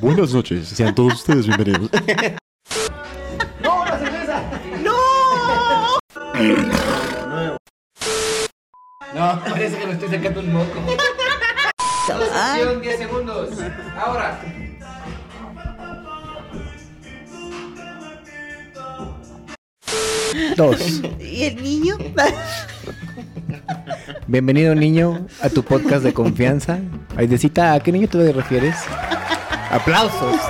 Buenas noches, sean todos ustedes bienvenidos. No, parece que me estoy sacando un moco. Sesión 10 segundos. Ahora. Dos. ¿Y el niño? Bienvenido niño a tu podcast de confianza. Aidecita, ¿a qué niño te refieres? Aplausos.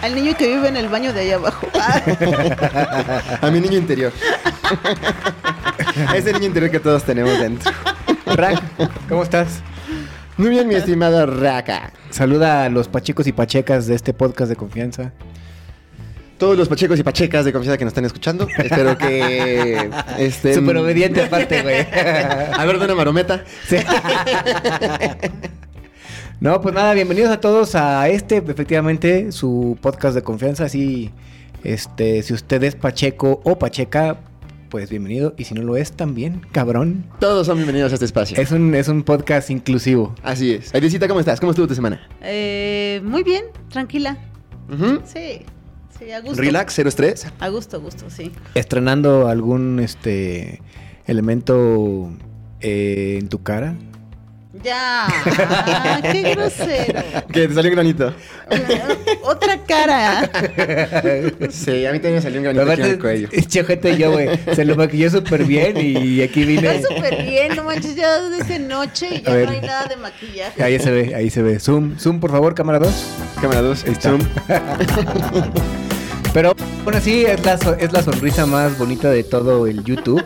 Al niño que vive en el baño de ahí abajo. A mi niño interior. Ese niño interior que todos tenemos dentro. Rack, ¿cómo estás? Muy bien, mi estimado Raka. Saluda a los pachecos y pachecas de este podcast de confianza. Todos los pachecos y pachecas de confianza que nos están escuchando. Espero que estén... Súper obediente aparte, güey. A ver, de una marometa. Sí. No, pues nada, bienvenidos a todos a este, efectivamente, su podcast de confianza. Así, este, si usted es Pacheco o Pacheca, pues bienvenido. Y si no lo es, también, cabrón. Todos son bienvenidos a este espacio. Es un, es un podcast inclusivo. Así es. Airecita, ¿cómo estás? ¿Cómo estuvo tu semana? Eh, muy bien, tranquila. Sí, sí, a gusto. Relax, cero estrés. A gusto, a gusto, sí. Estrenando algún este elemento eh, en tu cara. Ya, ah, qué grosero. Que te salió un granito. Otra cara. Sí, a mí también me salió un granito aquí en el cuello. Che, gente, yo, güey. Se lo maquilló súper bien y aquí vine. Está súper bien, no manches, ya desde noche y ya no hay nada de maquillaje. Ahí se ve, ahí se ve. Zoom, zoom, por favor, cámara 2. Cámara 2, Ahí está. zoom. Pero, bueno, sí, es la, so- es la sonrisa más bonita de todo el YouTube.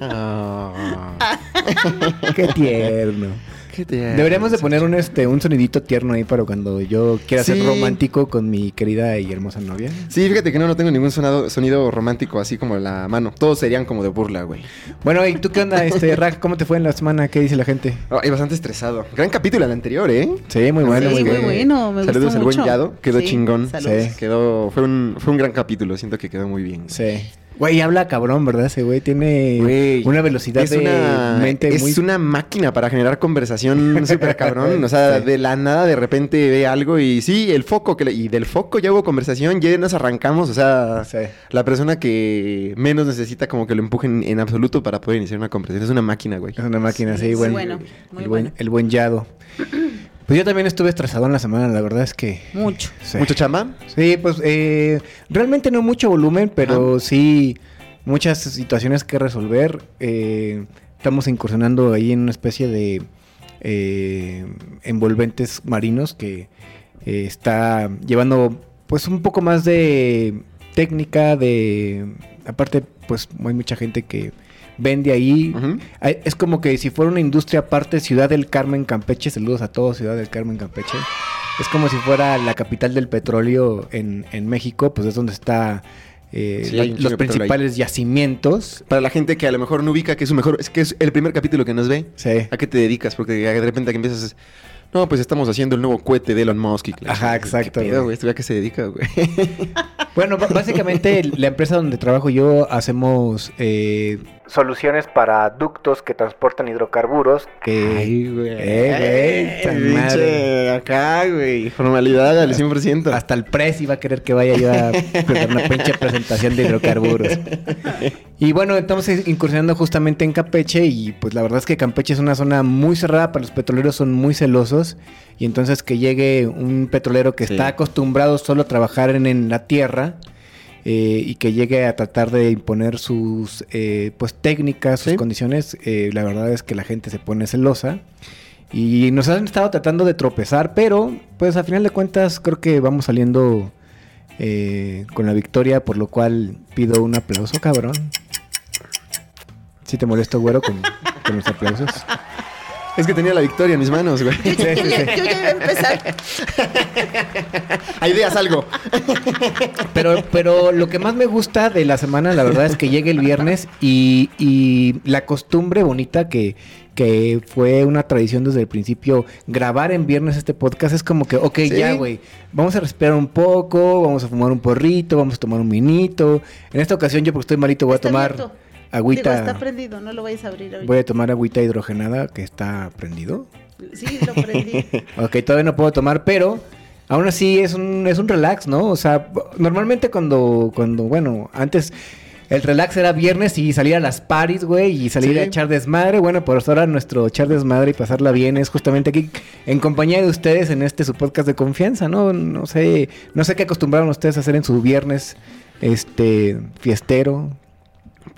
Ah, Qué tierno. Deberíamos de poner un, este, un sonidito tierno ahí para cuando yo quiera ser romántico con mi querida y hermosa novia. Sí, fíjate que no, no tengo ningún sonado, sonido romántico así como la mano. Todos serían como de burla, güey. Bueno, ¿y tú qué onda, este, Rack? ¿Cómo te fue en la semana? ¿Qué dice la gente? Ay, bastante estresado. Gran capítulo el anterior, ¿eh? Sí, muy bueno, sí, muy muy bueno. bueno, me Saludos gustó al buen. Yado, quedó Sí, chingón. saludos. Sí. Quedó, fue un, fue un gran capítulo, siento que quedó muy bien. Sí. Güey, habla cabrón, ¿verdad? Ese güey tiene Güey, una velocidad es de una, mente es muy... una máquina para generar conversación súper cabrón. O sea, Sí. de la nada de repente ve algo y sí, el foco, que le- y del foco ya hubo conversación, ya nos arrancamos. O sea, Sí. la persona que menos necesita como que lo empujen en absoluto para poder iniciar una conversación. Es una máquina, güey. Es una máquina, sí, Sí, muy bueno. bueno, muy el, buen, bueno. el buen Yado. Pues yo también estuve estresado en la semana, la verdad es que... Mucho. sí. ¿Mucho chamba? Sí, pues eh, realmente no mucho volumen, pero sí muchas situaciones que resolver. Eh, estamos incursionando ahí en una especie de eh, envolventes marinos que eh, está llevando pues un poco más de técnica, de... Aparte, pues hay mucha gente que vende ahí. Es como que si fuera una industria aparte, Ciudad del Carmen, Campeche, saludos a todos, Ciudad del Carmen, Campeche. Es como si fuera la capital del petróleo en, en México, pues es donde está eh, Sí, los principales yacimientos. Para la gente que a lo mejor no ubica que es su mejor, es que es el primer capítulo que nos ve. Sí. ¿A qué te dedicas? Porque de repente que empiezas, no, pues estamos haciendo el nuevo cohete de Elon Musk. Y Ajá, exacto, ¿Qué pedo, güey. güey? ¿Esto a qué se dedica, güey? Bueno, básicamente la empresa donde trabajo yo hacemos eh, soluciones para ductos que transportan hidrocarburos. Que, güey. Eh, Pinche madre. acá, güey. Formalidad al 100%. Hasta el press iba a querer que vaya yo a dar una pinche presentación de hidrocarburos. Y bueno, estamos incursionando justamente en Campeche y pues la verdad es que Campeche es una zona muy cerrada para los petroleros, son muy celosos y entonces que llegue un petrolero que Sí. está acostumbrado solo a trabajar en, en la tierra eh, y que llegue a tratar de imponer sus eh, pues técnicas, sus Sí. condiciones, eh, la verdad es que la gente se pone celosa. Y nos han estado tratando de tropezar, pero pues a final de cuentas creo que vamos saliendo con la victoria, por lo cual pido un aplauso, cabrón. Si te molesto, güero, con, con los aplausos. Es que tenía la victoria en mis manos, güey. Yo, yo- yo ya- yo ya iba a empezar. Hay ideas algo. Pero, pero lo que más me gusta de la semana, la verdad, es que llegue el viernes y, y la costumbre bonita que, que fue una tradición desde el principio, grabar en viernes este podcast es como que, ok, Sí. ya, güey, vamos a respirar un poco, vamos a fumar un porrito, vamos a tomar un minito. En esta ocasión yo porque estoy malito voy a tomar abierto. Agüita. Digo, está prendido, no lo vayas a abrir ahorita. Voy a tomar agüita hidrogenada que está prendido. Sí, lo prendí. Ok, todavía no puedo tomar, pero aún así es un, es un relax, ¿no? O sea, normalmente cuando, cuando, bueno, antes el relax era viernes y salir a las paris, güey, y salir Sí. a echar desmadre. Bueno, pues ahora nuestro echar desmadre y pasarla bien es justamente aquí en compañía de ustedes en este su podcast de confianza, ¿no? No sé, no sé qué acostumbraron ustedes a hacer en su viernes, este, fiestero.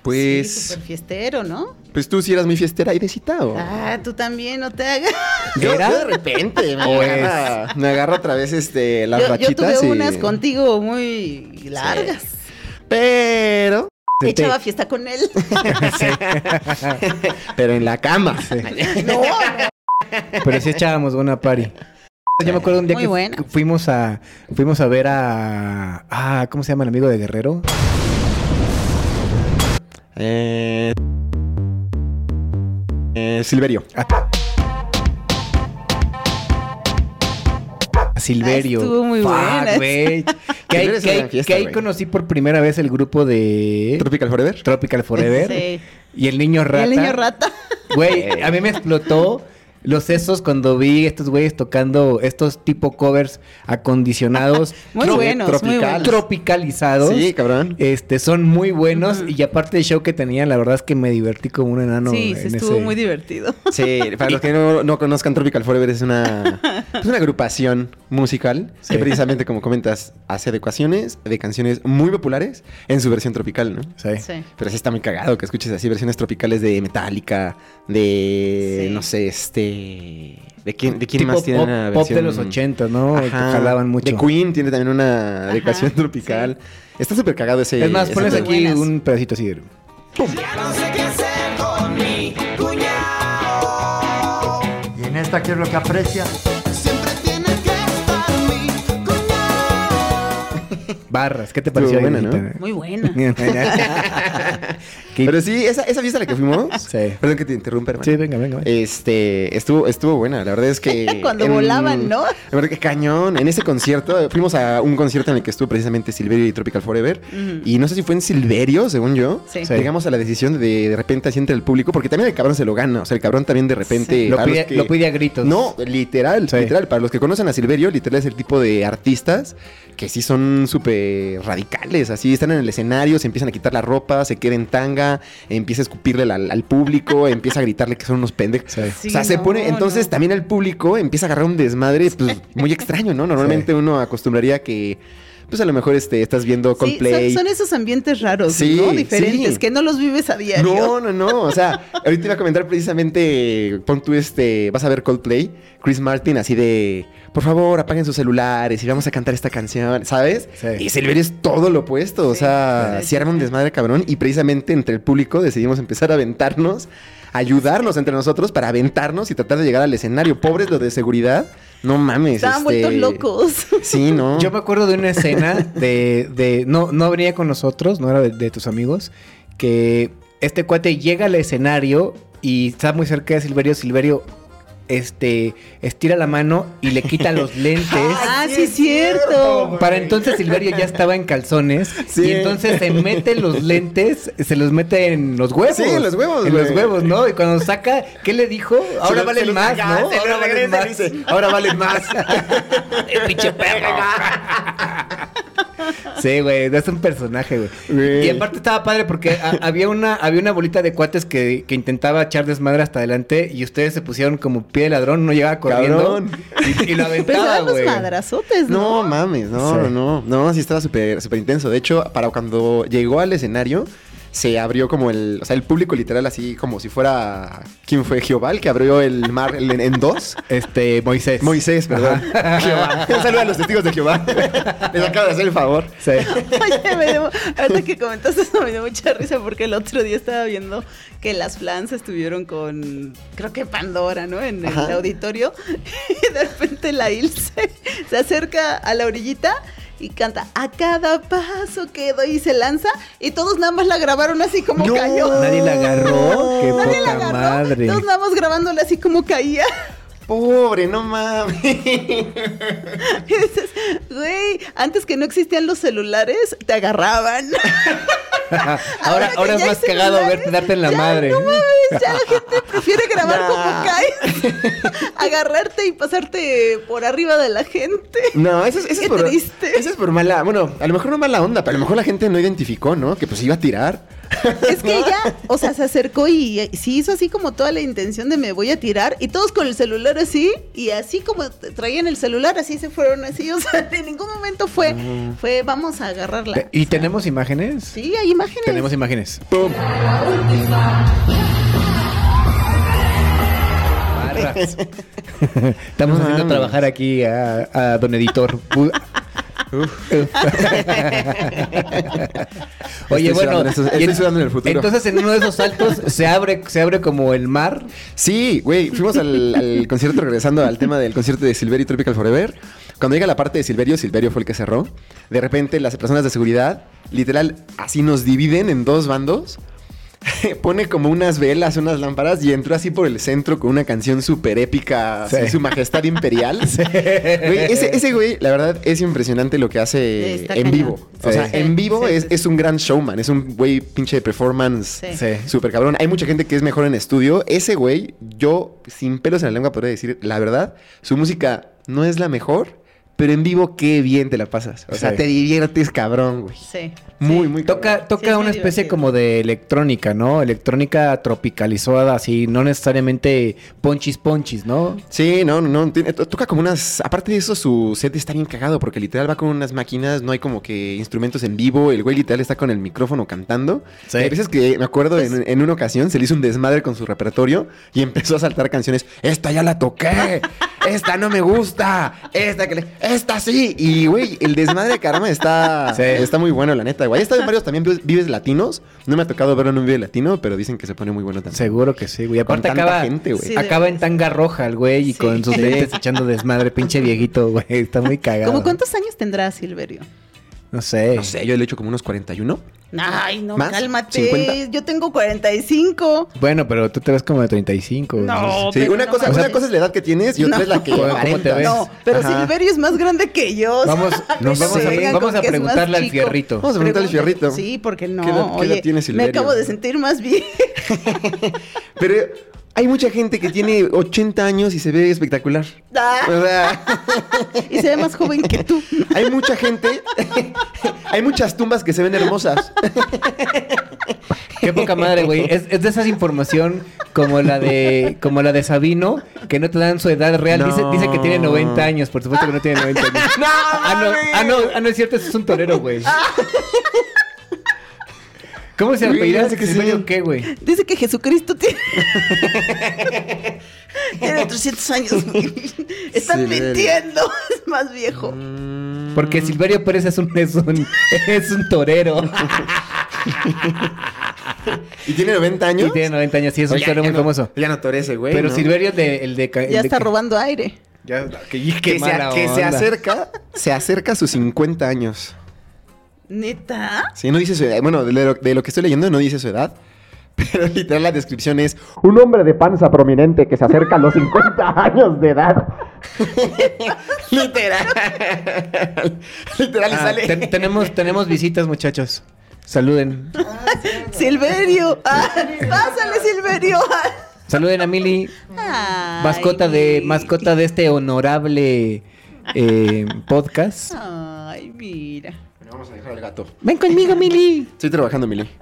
Pues, Sí, fiestero, ¿no? pues tú sí eras muy fiestera y de citado. Ah, tú también, no te hagas. Yo, ¿Era? yo de repente me, ¿O agarra, me agarra otra vez este, las Yo, yo rachitas. tuve y- unas contigo muy largas. Pero, Echaba fiesta con él. pero en la cama. no, Pero sí echábamos buena party. Yo me acuerdo un día Muy que buena. fuimos a fuimos a ver a ah, ¿cómo se llama el amigo de Guerrero? Eh, eh, Silverio. A Silverio. Ah, estuvo muy buena. güey. Que ahí, que fiesta, que conocí por primera vez el grupo de Tropical Forever. Tropical Forever. Sí. Y el niño Y rata. el niño rata. Güey, a mí me explotó los sesos cuando vi estos güeyes tocando estos tipo covers acondicionados. Muy Tro- buenos, muy tropical. buenos. Tropicalizados. Sí, cabrón. Este, son muy buenos. Y aparte del show que tenían, la verdad es que me divertí como un enano. sí, se estuvo ese- muy divertido. Sí, para los que no, no conozcan Tropical Forever es una, es una agrupación musical Sí. que precisamente, como comentas, hace adecuaciones de canciones muy populares en su versión tropical, ¿no? Sí. Sí. Pero sí está muy cagado que escuches así versiones tropicales de Metallica, de Sí. no sé, este de quién de quién Tipo más tiene pop, una pop versión de los 80, ¿no? Que Ajá. jalaban mucho. De Queen tiene también una Ajá, adecuación tropical. Está súper cagado ese Es más, ese pones aquí buenas. un pedacito así. de- Y en esta, ¿qué es lo que aprecia? Barras. ¿Qué te pareció? buena, Aguilita? Muy buena. ¿Qué- Pero sí, esa, esa fiesta a la que fuimos. Sí. Perdón que te interrumpa, hermano. Sí, venga, venga. venga. Este, estuvo, estuvo buena, la verdad es que... Cuando volaban, ¿no? La verdad que cañón, en ese concierto, fuimos a un concierto en el que estuvo precisamente Silverio y Tropical Forever, y no sé si fue en Silverio, según yo, Sí. Sí. llegamos a la decisión de de repente así entre el público, porque también el cabrón se lo gana, o sea, el cabrón también de repente... Lo pide, que- lo pide a gritos. No, literal, Sí. literal, para los que conocen a Silverio, literal es el tipo de artistas que sí son súper radicales, así están en el escenario, se empiezan a quitar la ropa, se queda en tanga, empieza a escupirle al, al público, empieza a gritarle que son unos pendejos. Sí. Sí, o sea, se pone, entonces no. también el público empieza a agarrar un desmadre pues, muy extraño, ¿no? Normalmente uno acostumbraría que, pues a lo mejor este, estás viendo Sí, Coldplay. son, son esos ambientes raros, Sí, ¿no? Diferentes, sí. que no los vives a diario. No, no, no. O sea, ahorita iba a comentar precisamente, pon tú este, vas a ver Coldplay, Chris Martin, así de, por favor, apaguen sus celulares y vamos a cantar esta canción, ¿sabes? Sí. Y Silverio es todo lo opuesto, o Sí, sea, sí, se arma un desmadre cabrón y precisamente entre el público decidimos empezar a aventarnos, ayudarnos entre nosotros para aventarnos y tratar de llegar al escenario. Pobres los de seguridad, no mames. Estaban este, vueltos locos. Sí, ¿no? Yo me acuerdo de una escena de, de no, no venía con nosotros, no era de, de tus amigos, que este cuate llega al escenario y está muy cerca de Silverio. Silverio este, estira la mano y le quita los lentes. ah, sí, es cierto. Para entonces Silverio ya estaba en calzones Sí. y entonces se mete los lentes, se los mete en los huevos. Sí, en los huevos, En los huevos, ¿no? Y cuando saca, ¿qué le dijo? Ahora valen más, ¿no? Ahora valen más. Ahora valen más. El pinche perro. Sí, güey, es un personaje, güey. Y aparte estaba padre porque a- había una había una bolita de cuates que, que intentaba echar desmadre hasta adelante y ustedes se pusieron como pie de ladrón, no llegaba corriendo y, y lo Pues aventaba, güey. madrazotes, ¿no? No mames, no, Sí. no, no, no, sí estaba súper, súper intenso. De hecho, para cuando llegó al escenario, se abrió como el, o sea, el público literal así como si fuera, ¿quién fue? Jehová, el que abrió el mar el- en, en dos. Este, Moisés. Moisés, perdón. Jehová. Un saludo a los testigos de Jehová. Les acabo de hacer el favor. Sí. Oye, me dio, ahorita que comentaste eso me dio mucha risa porque el otro día estaba viendo que las flans estuvieron con, creo que Pandora, ¿no? En el Ajá. auditorio y de repente la Ilse se acerca a la orillita y canta a cada paso que doy y se lanza y todos nada más la grabaron así como No. cayó. Nadie la agarró. Qué Nadie la agarró, madre. todos nada más grabándola así como caía. Pobre, no mames. Güey, antes que no existían los celulares, te agarraban. ahora, ahora es más cagado verte darte en la ya, madre. No mames, ya la gente prefiere grabar como caes, agarrarte y pasarte por arriba de la gente. No, eso es, eso Qué es por. triste. Eso es por mala. Bueno, a lo mejor no mala onda, pero a lo mejor la gente no identificó, ¿no? Que pues iba a tirar. Es que ella, o sea, se acercó y eh, sí hizo así como toda la intención de me voy a tirar y todos con el celular así y así como traían el celular así se fueron así, o sea, en ningún momento fue, fue vamos a agarrarla. ¿Y tenemos imágenes? Sí, hay imágenes. Tenemos imágenes. Estamos haciendo trabajar aquí a, a don editor. Oye, Estoy bueno, sudando estoy sudando en el futuro. entonces en uno de esos saltos se abre, se abre como el mar. Sí, güey, fuimos al, al concierto, regresando al tema del concierto de Silverio y Tropical Forever. Cuando llega la parte de Silverio, Silverio fue el que cerró. De repente, las personas de seguridad, literal, así nos dividen en dos bandos. Pone como unas velas, unas lámparas y entró así por el centro con una canción súper épica, así, Sí. su majestad imperial. Güey, ese, ese güey, la verdad, es impresionante lo que hace Está en cañón. vivo. O sea, Sí, en vivo sí, es, sí, es un gran showman, es un güey pinche de performance. Súper cabrón. Hay mucha gente que es mejor en estudio. Ese güey, yo sin pelos en la lengua podría decir, la verdad, su música no es la mejor, pero en vivo qué bien te la pasas. O sea, Sí. te diviertes cabrón, güey. Sí. Muy, sí. muy Toca, cabrón. toca Sí, es una especie divertido. como de electrónica, ¿no? Electrónica tropicalizada, así, no necesariamente ponchis ponchis, ¿no? Sí, no, no, tiene- toca como unas. Aparte de eso, su set está bien cagado porque literal va con unas máquinas, no hay como que instrumentos en vivo. El güey literal está con el micrófono cantando. Sí. Hay veces que me acuerdo Pues en, en una ocasión se le hizo un desmadre con su repertorio y empezó a saltar canciones. Esta ya la toqué. Esta no me gusta. Esta que le. Esta sí. Y güey, el desmadre de caramba está, Sí. está muy bueno, la neta. Güey, en varios también vives, latinos. No me ha tocado verlo en un vive latino, pero dicen que se pone muy bueno también. Seguro que sí, güey. Con Aparte tanta acaba, gente, güey. Sí, acaba en tanga roja el güey y Sí. con sus lentes echando desmadre, pinche viejito, güey. Está muy cagado. ¿Cómo cuántos años tendrá Silverio? No sé. No sé, yo le he hecho como unos 41. Ay, no, ¿Más? cálmate. 50. Yo tengo 45. Bueno, pero tú te ves como de 35. No, Sí, pero una, no cosa, una cosa es la edad que tienes y otra No. es la que ¿Cómo- cómo te ves? No, pero Ajá. Silverio es más grande que yo. Vamos, No nos vamos, a, vamos a preguntarle al fierrito. Vamos a preguntarle al fierrito. Sí, porque no. ¿Qué edad- qué edad Oye, tiene me Silverio? acabo de sentir más bien. Pero hay mucha gente que tiene 80 años y se ve espectacular. Ah, O sea, y se ve más joven que tú. hay mucha gente, hay muchas tumbas que se ven hermosas. Qué poca madre, güey. Es, es de esa información como la de como la de Sabino, que no te dan su edad real. Dice, No. dice que tiene 90 años. Por supuesto que no tiene 90 años. ¡No, Ah, no, ah, no, ah, no es cierto, ese es un torero, güey. ¿Cómo se apellida? dice que sí. ¿Silverio qué, güey? Dice que Jesucristo tiene. tiene 300 años. Están Silverio. mintiendo. Es más viejo. Porque Silverio Pérez es un, es un, es un torero. ¿Y tiene 90 años? Y tiene 90 años, sí, es un Oye, torero muy no- famoso. Ya no torece, güey. Pero ¿no? Silverio es de, el de... el Ya de está que- robando aire. Ya, que, se, que se acerca, se acerca a sus 50 años. ¿Neta? Sí, no dice su edad. Bueno, de lo, de lo que estoy leyendo no dice su edad. Pero literal la descripción es un hombre de panza prominente que se acerca a los 50 años de edad. literal. literal y Ah, sale. ten- tenemos, tenemos visitas, muchachos. Saluden. Silverio. Ah, pásale, Silverio. Saluden a Mili, Ay. mascota de, mascota de este honorable eh, podcast. Ay, mira. Vamos a dejar al gato. Ven conmigo, Mili. Estoy trabajando, Mili.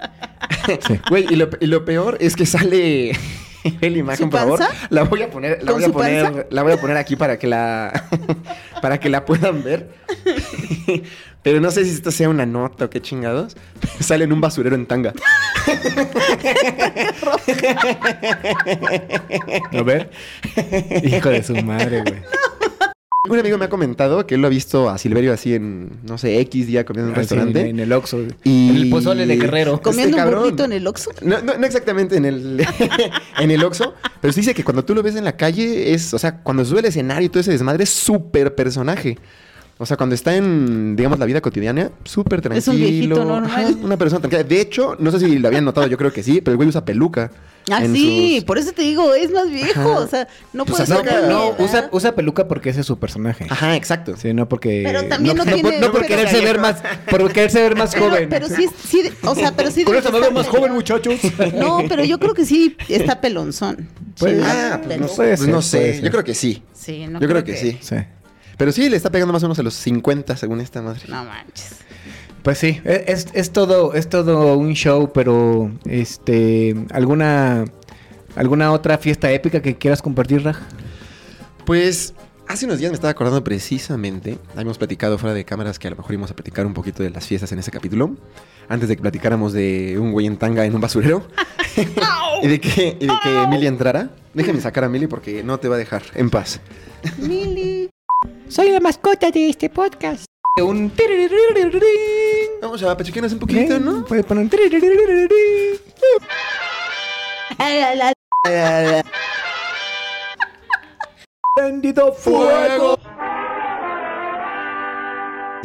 Sí. Güey, y lo, y lo peor es que sale. La imagen, ¿Su por favor. La voy a poner, la ¿Con voy a poner, panza? la voy a poner aquí para que la para que la puedan ver. Pero no sé si esto sea una nota o qué chingados. Sale en un basurero en tanga. A ver. Hijo de su madre, güey. Un amigo me ha comentado que él lo ha visto a Silverio así en, no sé, X día comiendo en un Así, restaurante. En el Oxxo. Y- En el pozole de Guerrero. Comiendo Este un cabrón. burrito en el Oxxo. No, no, no exactamente en el, en el Oxxo, pero sí dice que cuando tú lo ves en la calle es, o sea, cuando sube el escenario y todo ese desmadre es súper personaje. O sea, cuando está en, digamos, la vida cotidiana, súper tranquilo. Es un viejito normal. Ajá, una persona tranquila. De hecho, no sé si lo habían notado, yo creo que sí, pero el güey usa peluca. Ah, sí, sus- por eso te digo, es más viejo. Ajá. O sea, no Pues puede ser saca- No, usa, usa peluca porque ese es su personaje. Ajá, exacto. Sí, no porque. Pero también no por- tiene- no por pero- quererse ver más, por quererse ver más Pero, joven. pero sí, sí, o sea, pero sí. Con debe eso me veo más joven, muchachos. No, pero yo creo que sí está pelonzón. Pues, Sí, Ah, pues no, pues ser, no sé. Yo creo que sí. Sí, no yo creo que, sí. Sí. Pero sí, le está pegando más o menos a los 50, según esta madre. No manches. Pues sí, e- es, es todo, es todo un show, pero este, alguna, alguna otra fiesta épica que quieras compartir, Raj. Pues hace unos días me estaba acordando precisamente, habíamos platicado fuera de cámaras que a lo mejor íbamos a platicar un poquito de las fiestas en ese capítulo, antes de que platicáramos de un güey en tanga en un basurero y de que, y de que Emily entrara. Déjame sacar a Emily porque no te va a dejar en paz. Mili. Soy la mascota de este podcast. Un Vamos a pachequearnos un poquito, ¿no? Puedes poner un Prendido fuego.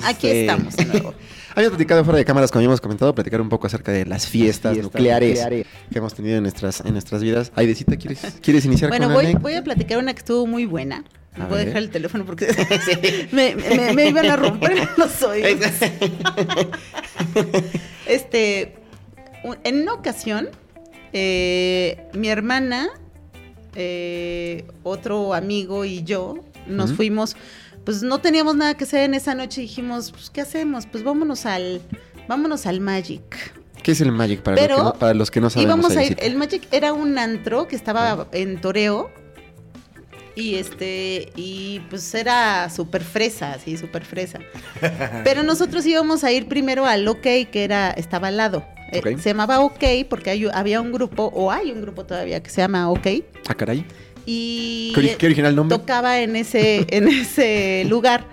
Aquí Sí. estamos de nuevo. Habíamos platicado fuera de cámaras, como habíamos comentado, platicar un poco acerca de las fiestas, Fiestas nucleares, nucleares. que hemos tenido en nuestras, en nuestras vidas. Aidecita, ¿quieres, ¿quieres iniciar Bueno, con voy, voy a platicar una que estuvo muy buena. A voy a ver. dejar el teléfono porque me, me- me iban a romper los oídos. este, en una ocasión, eh, mi hermana, eh, otro amigo y yo nos fuimos. Pues no teníamos nada que hacer en esa noche y dijimos, pues, ¿qué hacemos? Pues vámonos al, vámonos al Magic. ¿Qué es el Magic para, Pero los, que no, para los que no sabemos? Íbamos a ir, el Magic era un antro que estaba en Toreo. Y este, y pues era súper fresa, así, súper fresa. Pero nosotros íbamos a ir primero al OK, que era, estaba al lado. Eh, se llamaba OK porque hay- había un grupo, o hay un grupo todavía que se llama OK. Ah, caray. Y ¿Qué, ori- qué original nombre? tocaba en ese, en ese lugar.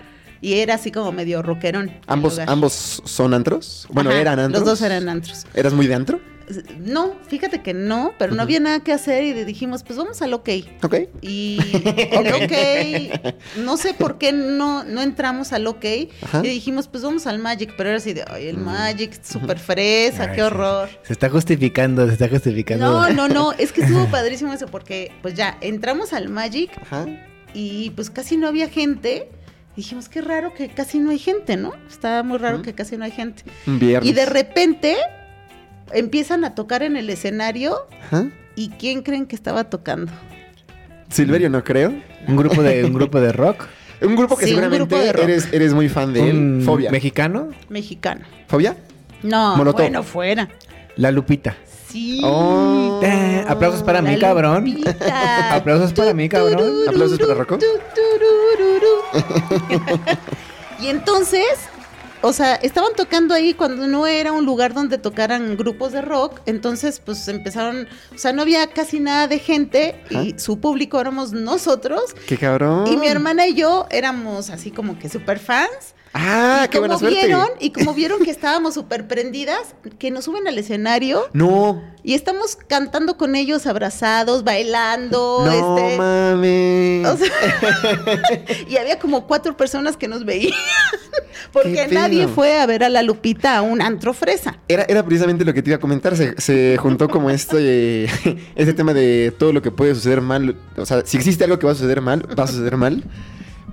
Y era así como medio rockerón. ¿Ambos. ¿Ambos son antros? Bueno, Ajá, eran antros. Los dos eran antros. ¿Eras muy de antro? No, fíjate que no, pero no había nada que hacer y dijimos, pues vamos al OK. Ok. Y el OK, no sé por qué no, no entramos al OK Ajá. y dijimos, pues vamos al Magic, pero era así de, ay, el Mm. Magic, súper fresa, Ay, qué sí. horror. Se está justificando, se está justificando. No, no, no, es que estuvo padrísimo eso porque pues ya entramos al Magic Ajá. y pues casi no había gente. Dijimos, qué raro que casi no hay gente, ¿no? Está muy raro que casi no hay gente. Viernes. Y de repente empiezan a tocar en el escenario Ajá. ¿Y quién creen que estaba tocando? Silverio, no creo. Un grupo de, un grupo de rock. Un grupo que Sí, seguramente grupo eres, eres muy fan de un él. Fobia. mexicano. Mexicano. ¿Fobia? No, Molotov. bueno, fuera. La Lupita. Sí. Oh. Eh, aplausos para mí, cabrón. Aplausos para mí, cabrón. ¿Aplausos para Rocco? Y entonces, o sea, estaban tocando ahí cuando no era un lugar donde tocaran grupos de rock, entonces pues empezaron, o sea, no había casi nada de gente y su público éramos nosotros ¡Qué cabrón! y mi hermana y yo éramos así como que super fans. ¡Ah, y qué buena como suerte! vieron, y como vieron que estábamos súper prendidas, que nos suben al escenario No, y estamos cantando con ellos abrazados, bailando, no este. mames. o sea, y había como cuatro personas que nos veían. Porque nadie fue a ver a la Lupita a un antro fresa. Era, era precisamente lo que te iba a comentar. Se, se juntó como este, este tema de todo lo que puede suceder mal. O sea, si existe algo que va a suceder mal, va a suceder mal.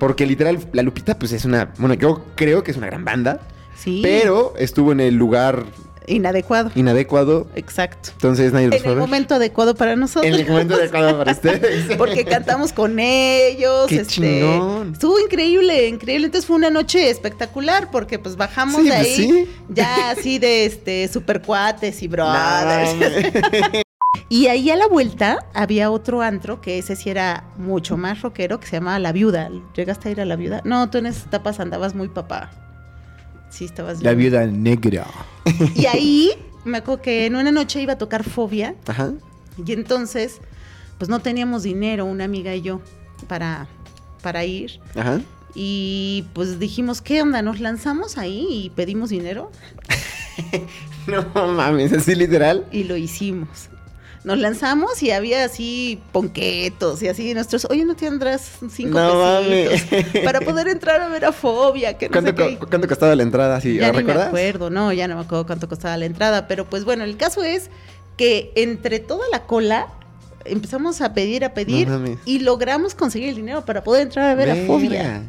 Porque literal, la Lupita, pues es una. Bueno, yo creo que es una gran banda. Sí. Pero estuvo en el lugar Inadecuado. inadecuado. Exacto. Entonces nadie los En el momento adecuado para nosotros. En el momento adecuado para ustedes. Porque cantamos con ellos. ¡Qué este, chingón! Estuvo increíble, increíble. Entonces fue una noche espectacular porque pues bajamos Sí, de pues, ahí sí. ya así de este super cuates y brothers. No, y ahí a la vuelta había otro antro que ese sí era mucho más rockero que se llamaba La Viuda. ¿Llegaste a ir a La Viuda? No, tú en esas etapas andabas muy papá. Sí, estabas La bien. viuda negra. Y ahí me acuerdo que en una noche iba a tocar Fobia Ajá. y entonces pues no teníamos dinero, una amiga y yo, para, para ir. Ajá. Y pues dijimos, ¿qué onda? ¿Nos lanzamos ahí y pedimos dinero? No mames, así literal. Y lo hicimos. Nos lanzamos y había así ponquetos y así nuestros, oye, ¿no tendrás cinco No pesitos para poder entrar a ver a Fobia? Que no sé ¿Cuánto, qué. co- cuánto costaba la entrada? ¿Sí? Ya ¿Lo ni me acuerdo, no, ya no me acuerdo cuánto costaba la entrada, pero pues bueno, el caso es que entre toda la cola empezamos a pedir, a pedir No y logramos conseguir el dinero para poder entrar a ver a Fobia.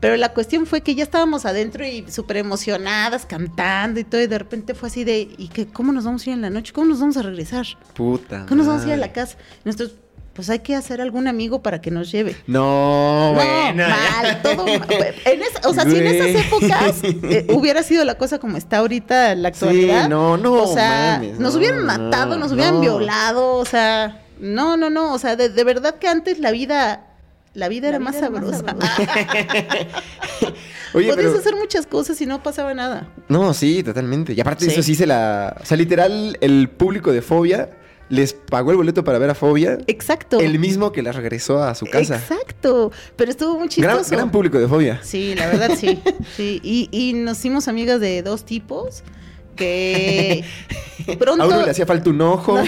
Pero la cuestión fue que ya estábamos adentro y súper emocionadas, cantando y todo, y de repente fue así de, ¿y qué, cómo nos vamos a ir en la noche? ¿Cómo nos vamos a regresar? Puta. ¿Cómo nos vamos a ir a la casa? Y nosotros, pues hay que hacer algún amigo para que nos lleve. No, bueno. ya. mal, todo mal. En esa- o sea, si en esas épocas eh, hubiera sido la cosa como está ahorita en la actualidad. Sí, no, no, O sea, mames, nos no, hubieran matado, no, nos hubieran no. violado, o sea, no, no, no, o sea, de, de verdad que antes la vida, la vida era más sabrosa. Oye, Podías pero... hacer muchas cosas y no pasaba nada. No, sí, totalmente. Y aparte Sí. eso sí se la... O sea, literal, el público de Fobia les pagó el boleto para ver a Fobia. Exacto. El mismo que la regresó a su casa. Exacto. Pero estuvo muy Gran, chistoso. gran público de Fobia. Sí, la verdad sí. sí. Y, y nos hicimos amigas de dos tipos que pronto. A uno le hacía falta un ojo.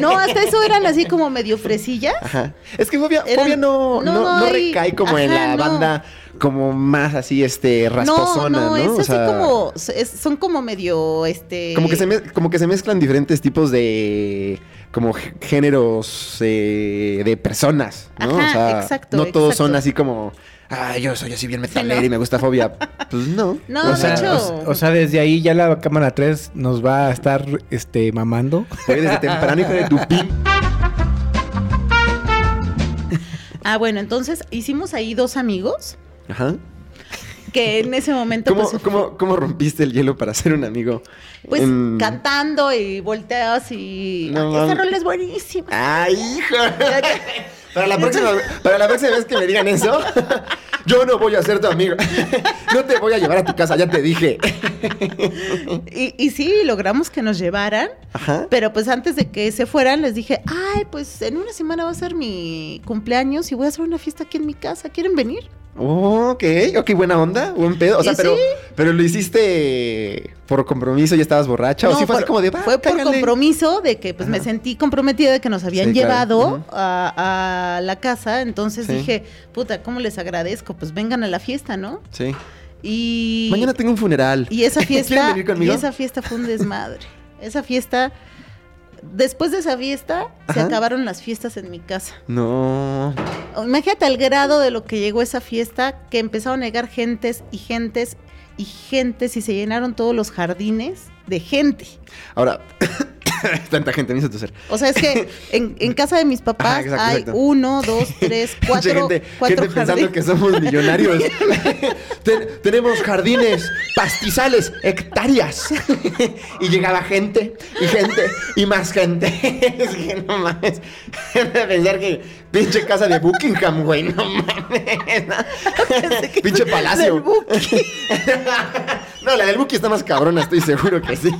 No, hasta eso eran así como medio fresillas. Ajá. Es que Fobia, Eran- Fobia no, no, no, no no hay- recae como en la banda como más así, este, rasposona, ¿no? no, es O así sea, como. es- son como medio. Este. Como que, se como que se mezclan diferentes tipos de como gé- géneros eh, de personas, ¿no? Ajá, o sea, exacto, no todos exacto. son así como, ah, yo soy así bien metalero no. y me gusta fobia. Pues no. No, o, de sea, hecho- o, o sea, desde ahí ya la cámara 3 nos va a estar este mamando. Desde temprano, hijo de tu pin. Ah, bueno, entonces hicimos ahí dos amigos Ajá. que en ese momento. ¿Cómo, pues, cómo, cómo rompiste el hielo para ser un amigo? Pues En- cantando y volteas y. No "Ay, esa rola es buenísima. ¡Ay, hijo! Para la, próxima, para la próxima vez que me digan eso, yo no voy a ser tu amigo. No te voy a llevar a tu casa, ya te dije. Y, y sí, logramos que nos llevaran. Ajá. Pero pues antes de que se fueran, les dije, ay, pues en una semana va a ser mi cumpleaños y voy a hacer una fiesta aquí en mi casa. ¿Quieren venir? Oh, ok, ok, buena onda, buen pedo. O sea, pero, sí. pero lo hiciste por compromiso, ya estabas borracha. o No, sí fue así por- como de Fue por compromiso de que pues me sentí comprometida de que nos habían Sí, llevado a, a la casa. Entonces Sí. dije, puta, ¿cómo les agradezco? Pues vengan a la fiesta, ¿no? Sí. Y. Mañana tengo un funeral. Y esa ¿Quieren fiesta, venir conmigo? y esa fiesta fue un desmadre. esa fiesta, después de esa fiesta, se acabaron las fiestas en mi casa. No. Imagínate al grado de lo que llegó esa fiesta, que empezaron a llegar gentes y gentes y gentes y se llenaron todos los jardines de gente. Ahora, tanta gente me hizo toser. O sea, es que en, en casa de mis papás Ajá, exacto, hay exacto. uno, dos, tres, cuatro, gente, cuatro gente pensando que somos millonarios. Ten- tenemos jardines, pastizales, hectáreas. y llegaba gente, y gente, y más gente. es que no mames. Pensar que pinche casa de Buckingham, güey, no mames. pinche palacio. No, la del Buki está más cabrona, estoy seguro que sí.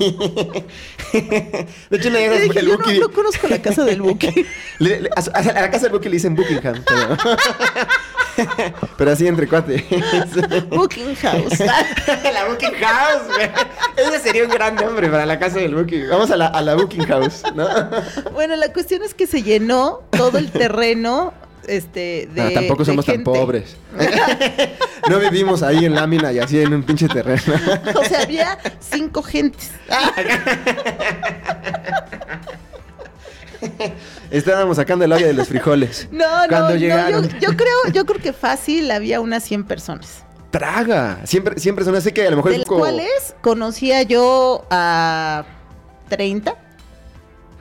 de hecho, Le dije, el yo Buki. no, no conozco la casa del Buki. Le- le- a, la casa del Buki le dicen Buckingham. Pero, pero así entre cuates. Booking House. la Booking House, güey. Ese sería un gran nombre para la casa del Booking. Vamos a la, a la Booking House, ¿no? Bueno, la cuestión es que se llenó todo el terreno este, de. No, tampoco de somos tan gente. pobres. No vivimos ahí en lámina y así en un pinche terreno. O sea, había cinco gentes. Estábamos sacando el olla de los frijoles. No, Cuando no, llegaron. no. Yo, yo creo, yo creo que fácil había unas 100 personas. Traga. Siempre, siempre son así que a lo mejor De las cuales conocía yo a 30.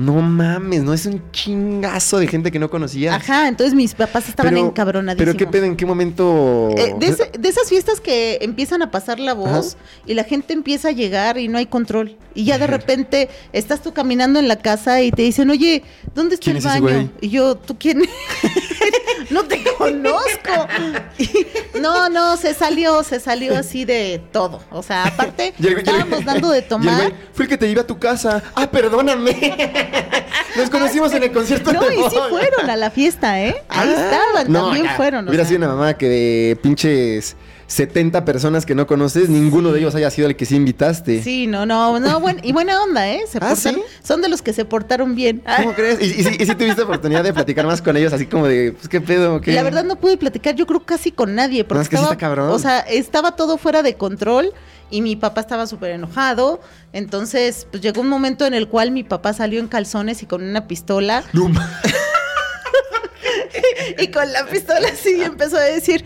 No mames, no es un chingazo de gente que no conocías. Ajá, entonces mis papás estaban Pero- encabronadísimos. Pero qué pedo, ¿en qué momento? Eh, de, ese- de esas fiestas que empiezan a pasar la voz y la gente empieza a llegar y no hay control. Y ya de repente estás tú caminando en la casa y te dicen, oye, ¿dónde está ¿Quién el es baño? Y yo, ¿tú quién? no te conozco. No, no, se salió, se salió así de todo. O sea, aparte, el estábamos dando de el tomar. güey, fue el que te iba a tu casa. Ah, perdóname. Nos conocimos en el concierto No, de y sí fueron a la fiesta, ¿eh? Ahí Ah, estaban, no, también fueron. o Hubiera sea. sido una mamá que de pinches 70 personas que no conoces, ninguno de ellos haya sido el que sí invitaste. Sí, no, no, no, buen- y buena onda, ¿eh? Se ¿Ah, sí? Son de los que se portaron bien. ¿Cómo crees? ¿Y, y, si- y si tuviste oportunidad de platicar más con ellos, así como de, pues, ¿qué pedo? ¿Qué? La verdad no pude platicar, yo creo casi con nadie, porque No, es que sí estaba, está cabrón. o sea, estaba todo fuera de control y mi papá estaba súper enojado, entonces pues llegó un momento en el cual mi papá salió en calzones y con una pistola No y con la pistola así empezó a decir,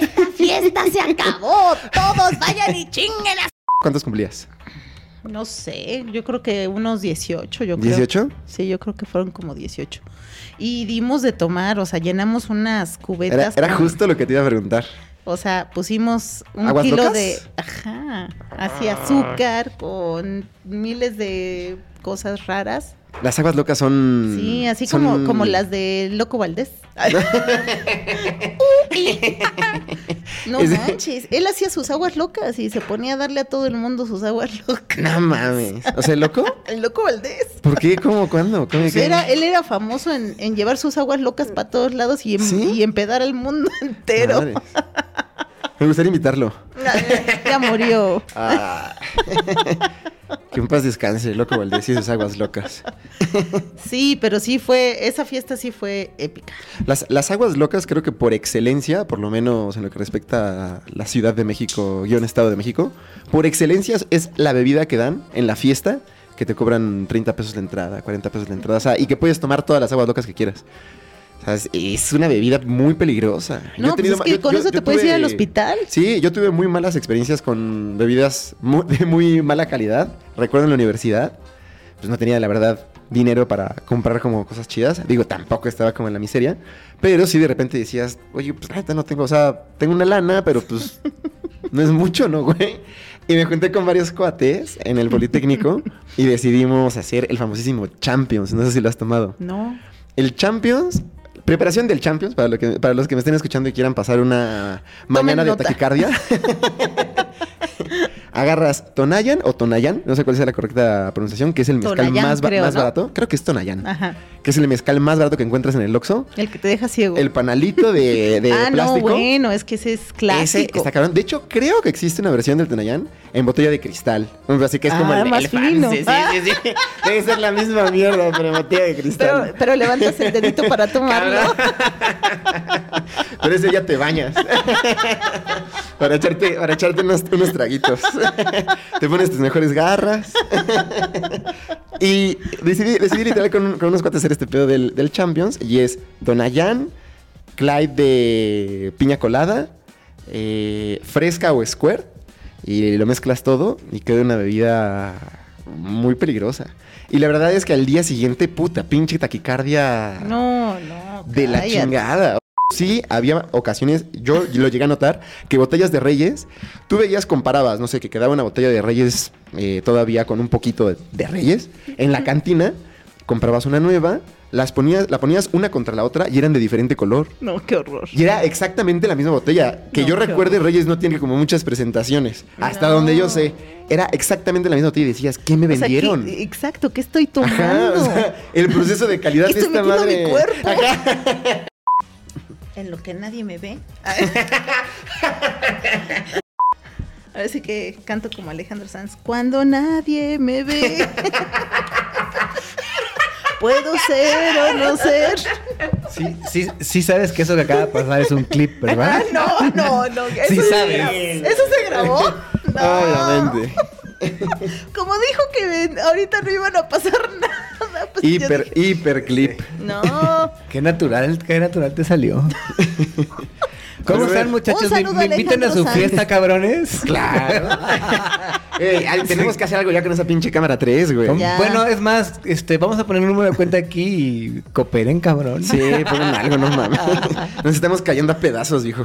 esta fiesta se acabó, todos vayan y chinguen a... ¿Cuántos cumplías? No sé, yo creo que unos 18, yo creo. ¿18? Sí, yo creo que fueron como 18. Y dimos de tomar, o sea, llenamos unas cubetas. Era, era con- justo lo que te iba a preguntar. O sea, pusimos un ¿Aguas kilo locas? de. Ajá. Así azúcar con miles de cosas raras. Las aguas locas son. Sí, así son- como, como las de Loco Valdés. no Es- manches. Él hacía sus aguas locas y se ponía a darle a todo el mundo sus aguas locas. No mames. O sea, ¿el loco? El Loco Valdés. ¿Por qué? ¿Cómo? ¿Cuándo? ¿Cómo? Pues ¿Qué? era, él era famoso en, en llevar sus aguas locas para todos lados y, en- ¿Sí? y empedar al mundo entero. Me gustaría invitarlo. Ya, ya murió. Ah. que en paz descanse, loco Valdés y sus aguas locas. Sí, pero sí fue, esa fiesta sí fue épica. Las, las aguas locas creo que por excelencia, por lo menos en lo que respecta a la Ciudad de México, guion Estado de México, por excelencia es la bebida que dan en la fiesta que te cobran 30 pesos la entrada, 40 pesos la entrada, o sea, y que puedes tomar todas las aguas locas que quieras. Sea, es, una bebida muy peligrosa. No, pues es que yo- con yo- eso yo te puedes ir al hospital. Sí, yo tuve muy malas experiencias con bebidas mu- de muy mala calidad. Recuerdo en la universidad, pues no tenía la verdad dinero para comprar como cosas chidas. Digo, tampoco estaba como en la miseria. Pero sí de repente decías, oye, pues neta no tengo, o sea, tengo una lana, pero pues no es mucho, ¿no, güey? Y me junté con varios cuates en el Politécnico y decidimos hacer el famosísimo Champions. No sé si lo has tomado. No. El Champions, preparación del Champions, para, lo que, para los que me estén escuchando y quieran pasar una mañana de taquicardia. Agarras Tonayan o Tonayan, no sé cuál sea la correcta pronunciación, que es el mezcal más, creo, más ¿no? barato. Creo que es Tonayan, Ajá. que es el mezcal más barato que encuentras en el Oxxo. El que te deja ciego. El panalito de, de ah, no, plástico. bueno, es que ese es Ese clásico. está cabrón. De hecho, creo que existe una versión del Tonayan en botella de cristal. Así que es como Ah, el, más el fino. Sí, sí, sí. Debe ser la misma mierda, pero en botella de cristal. pero, pero levantas el dedito para tomarlo. Pero ese ya te bañas. para echarte, para echarte unos, unos traguitos. te pones tus mejores garras. y decidí, decidí literal con, con unos cuates hacer este pedo del, del Champions. Y es Donayan, Clyde de piña colada, eh, fresca o square. Y lo mezclas todo y queda una bebida muy peligrosa. Y la verdad es que al día siguiente, puta, pinche taquicardia No, no. de la chingada. Sí, había ocasiones, yo lo llegué a notar, que botellas de Reyes, tú veías, comparabas, no sé, que quedaba una botella de Reyes eh, todavía con un poquito de, de Reyes en la cantina, comprabas una nueva, las ponías, la ponías una contra la otra y eran de diferente color. No, qué horror. Y era exactamente la misma botella. Que No, yo recuerde. Reyes no tiene como muchas presentaciones. Hasta No. donde yo sé. Era exactamente la misma botella y decías, ¿qué me O sea, vendieron? ¿qué- exacto, ¿qué estoy tomando? Ajá, o sea, el proceso de calidad ¿Qué de esta madre. mi cuerpo? Ajá. En lo que nadie me ve. A ver si que canto como Alejandro Sanz. Cuando nadie me ve. Puedo ser o no ser. Sí, sí, sí sabes que eso que acaba de pasar es un clip, ¿verdad? Ah, no, no, no. Eso Sí se sabes. grabó. ¿Eso se grabó? No. Obviamente. Como dijo que ahorita no iban a pasar nada. Pues Hiper, dije, hiper clip. No. Qué natural, qué natural te salió. ¿Cómo están, muchachos? ¿Me, me a invitan a su Sanz. fiesta, cabrones? Claro. Ey, ay, tenemos que hacer algo ya con esa pinche cámara 3, güey. Ya. Bueno, es más, este, vamos a poner un número de cuenta aquí y cooperen, cabrón. Sí, pongan algo, no mames. Nos estamos cayendo a pedazos, viejo.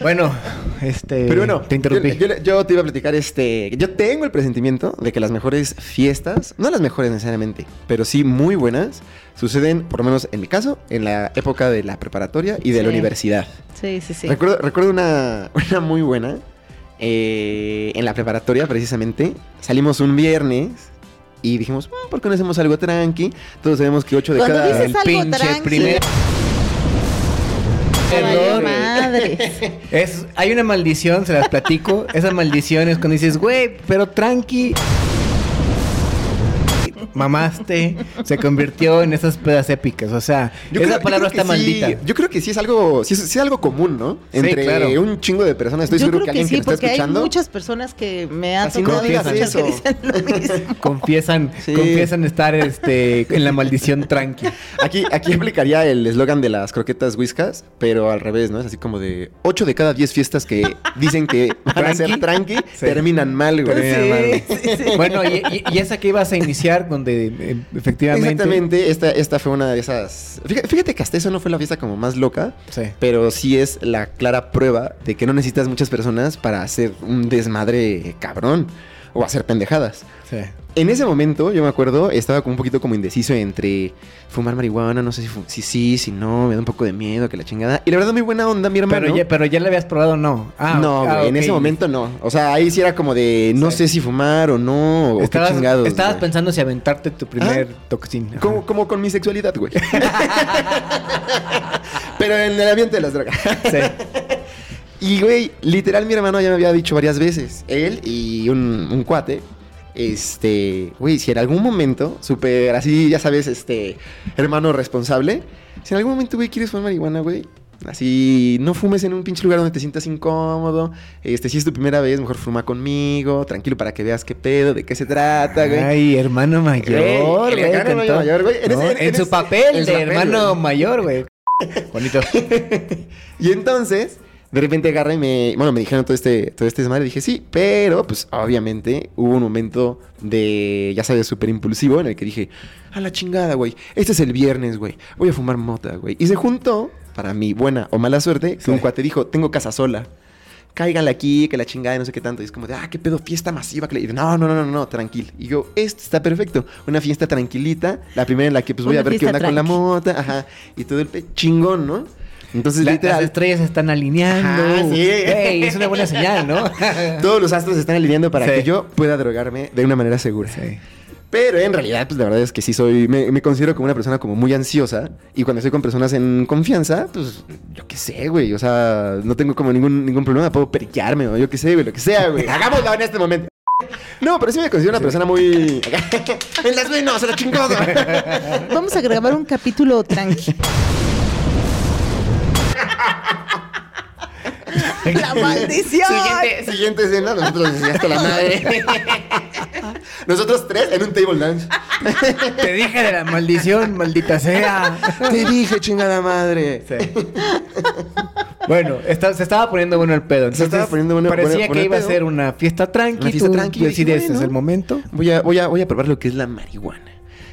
Bueno, este. Pero bueno, Te interrumpí. Yo, yo- yo te iba a platicar este. Yo tengo el presentimiento de que las mejores fiestas, no las mejores necesariamente, pero sí muy buenas, suceden, por lo menos en mi caso, en la época de la preparatoria y de la universidad. Sí, sí, sí. Recuerdo, recuerdo una, una muy buena. eh, en la preparatoria, precisamente. Salimos un viernes y dijimos, "Mm, ¿por qué no hacemos algo tranqui? Todos sabemos que 8 de Cuando cada. dices El algo pinche tranqui. primer- error. madres. Es, hay una maldición, se las platico. Esa maldición es cuando dices, güey, pero tranqui. Mamaste, se convirtió en esas pedas épicas. O sea, esa palabra creo está que sí- maldita. yo creo que sí es algo, sí es, sí es algo común, ¿no? Sí, Entre claro. un chingo de personas. Estoy Yo seguro creo que que alguien que, está porque hay escuchando. muchas personas que me ha Así tocado no digas escuchar que eso. dicen lo mismo. Confiesan, Sí. confiesan estar este, en la maldición tranqui. Aquí, aquí aplicaría el eslogan de las croquetas whiskas, pero al revés, ¿no? Es así como de 8 de cada 10 fiestas que dicen que van a ser ¿Tranqui? terminan mal, güey. Terminan mal. Bueno, y, y- y esa que ibas a iniciar, donde eh, efectivamente. Exactamente, esta, esta fue una de esas. Fíjate, fíjate que hasta eso no fue la fiesta como más loca, Sí. pero sí es la clara prueba de que no necesitas muchas personas para hacer un desmadre cabrón o hacer pendejadas. Sí. En ese momento, yo me acuerdo, estaba como un poquito como indeciso entre fumar marihuana, no sé si, si sí, si no, me da un poco de miedo, que la chingada. Y la verdad, muy buena onda, mi hermano. Pero, ya, pero ya la habías probado no. Ah, no, ah, güey, en ese momento no. O sea, ahí sí era como de no Sí. sé si fumar o no, o qué Estabas, chingados. estabas güey. pensando si aventarte tu primer toxín. Ajá. Como, como con mi sexualidad, güey. Pero en el ambiente de las drogas. Sí. Y, güey, literal, mi hermano ya me había dicho varias veces. Él y un, un cuate. Este, güey, si en algún momento, súper así, ya sabes, este, hermano responsable. Si en algún momento, güey, quieres fumar marihuana, güey. Así, no fumes en un pinche lugar donde te sientas incómodo. Este, si es tu primera vez, mejor fuma conmigo. Tranquilo para que veas qué pedo, de qué se trata, güey. Ay, hermano mayor, Güey, hermano mayor, güey. En No, ese- en en su papel de papel, hermano güey. mayor, güey. Bonito. Y entonces, de repente agarra y me. Bueno, me dijeron todo este, todo este desmadre. Dije, sí, pero pues obviamente hubo un momento de, ya sabes, súper impulsivo en el que dije, a la chingada, güey. Este es el viernes, güey. Voy a fumar mota, güey. Y se juntó, para mi buena o mala suerte, que Sí. un cuate dijo, tengo casa sola. Cáiganle aquí, que la chingada no sé qué tanto. Y es como de, ah, qué pedo, fiesta masiva. Que le... y no, no, no, no, no, tranquilo. Y yo, esto está perfecto. Una fiesta tranquilita. La primera en la que pues voy Una a ver qué onda con la mota. Ajá. Y todo el pe chingón, ¿no? Entonces, La- literal. las estrellas se están alineando. Ajá, sí. Güey, es una buena señal, ¿no? Todos los astros se están alineando para Sí. que yo pueda drogarme de una manera segura. Sí. Pero en realidad, pues la verdad es que sí soy, me, me considero como una persona como muy ansiosa. Y cuando estoy con personas en confianza, pues yo qué sé, güey. O sea, no tengo como ningún, ningún problema. Puedo periquearme o yo qué sé, güey, lo que sea, güey. Hagámoslo en este momento. No, pero sí me considero una persona muy... en las venas, se la chingada. Vamos a grabar un capítulo tranqui. La maldición. Siguiente, siguiente escena, nosotros ya hasta la madre. nosotros tres en un table dance. Te dije de la maldición, maldita sea. Te dije, chingada madre. Sí. Bueno, está- se estaba poniendo bueno el pedo. Entonces, estaba poniendo bueno- parecía bueno- que bueno iba a ser una fiesta tranqui. Una fiesta tú tranqui, y decides, bueno. es el momento. Voy a, voy, a, voy a probar lo que es la marihuana.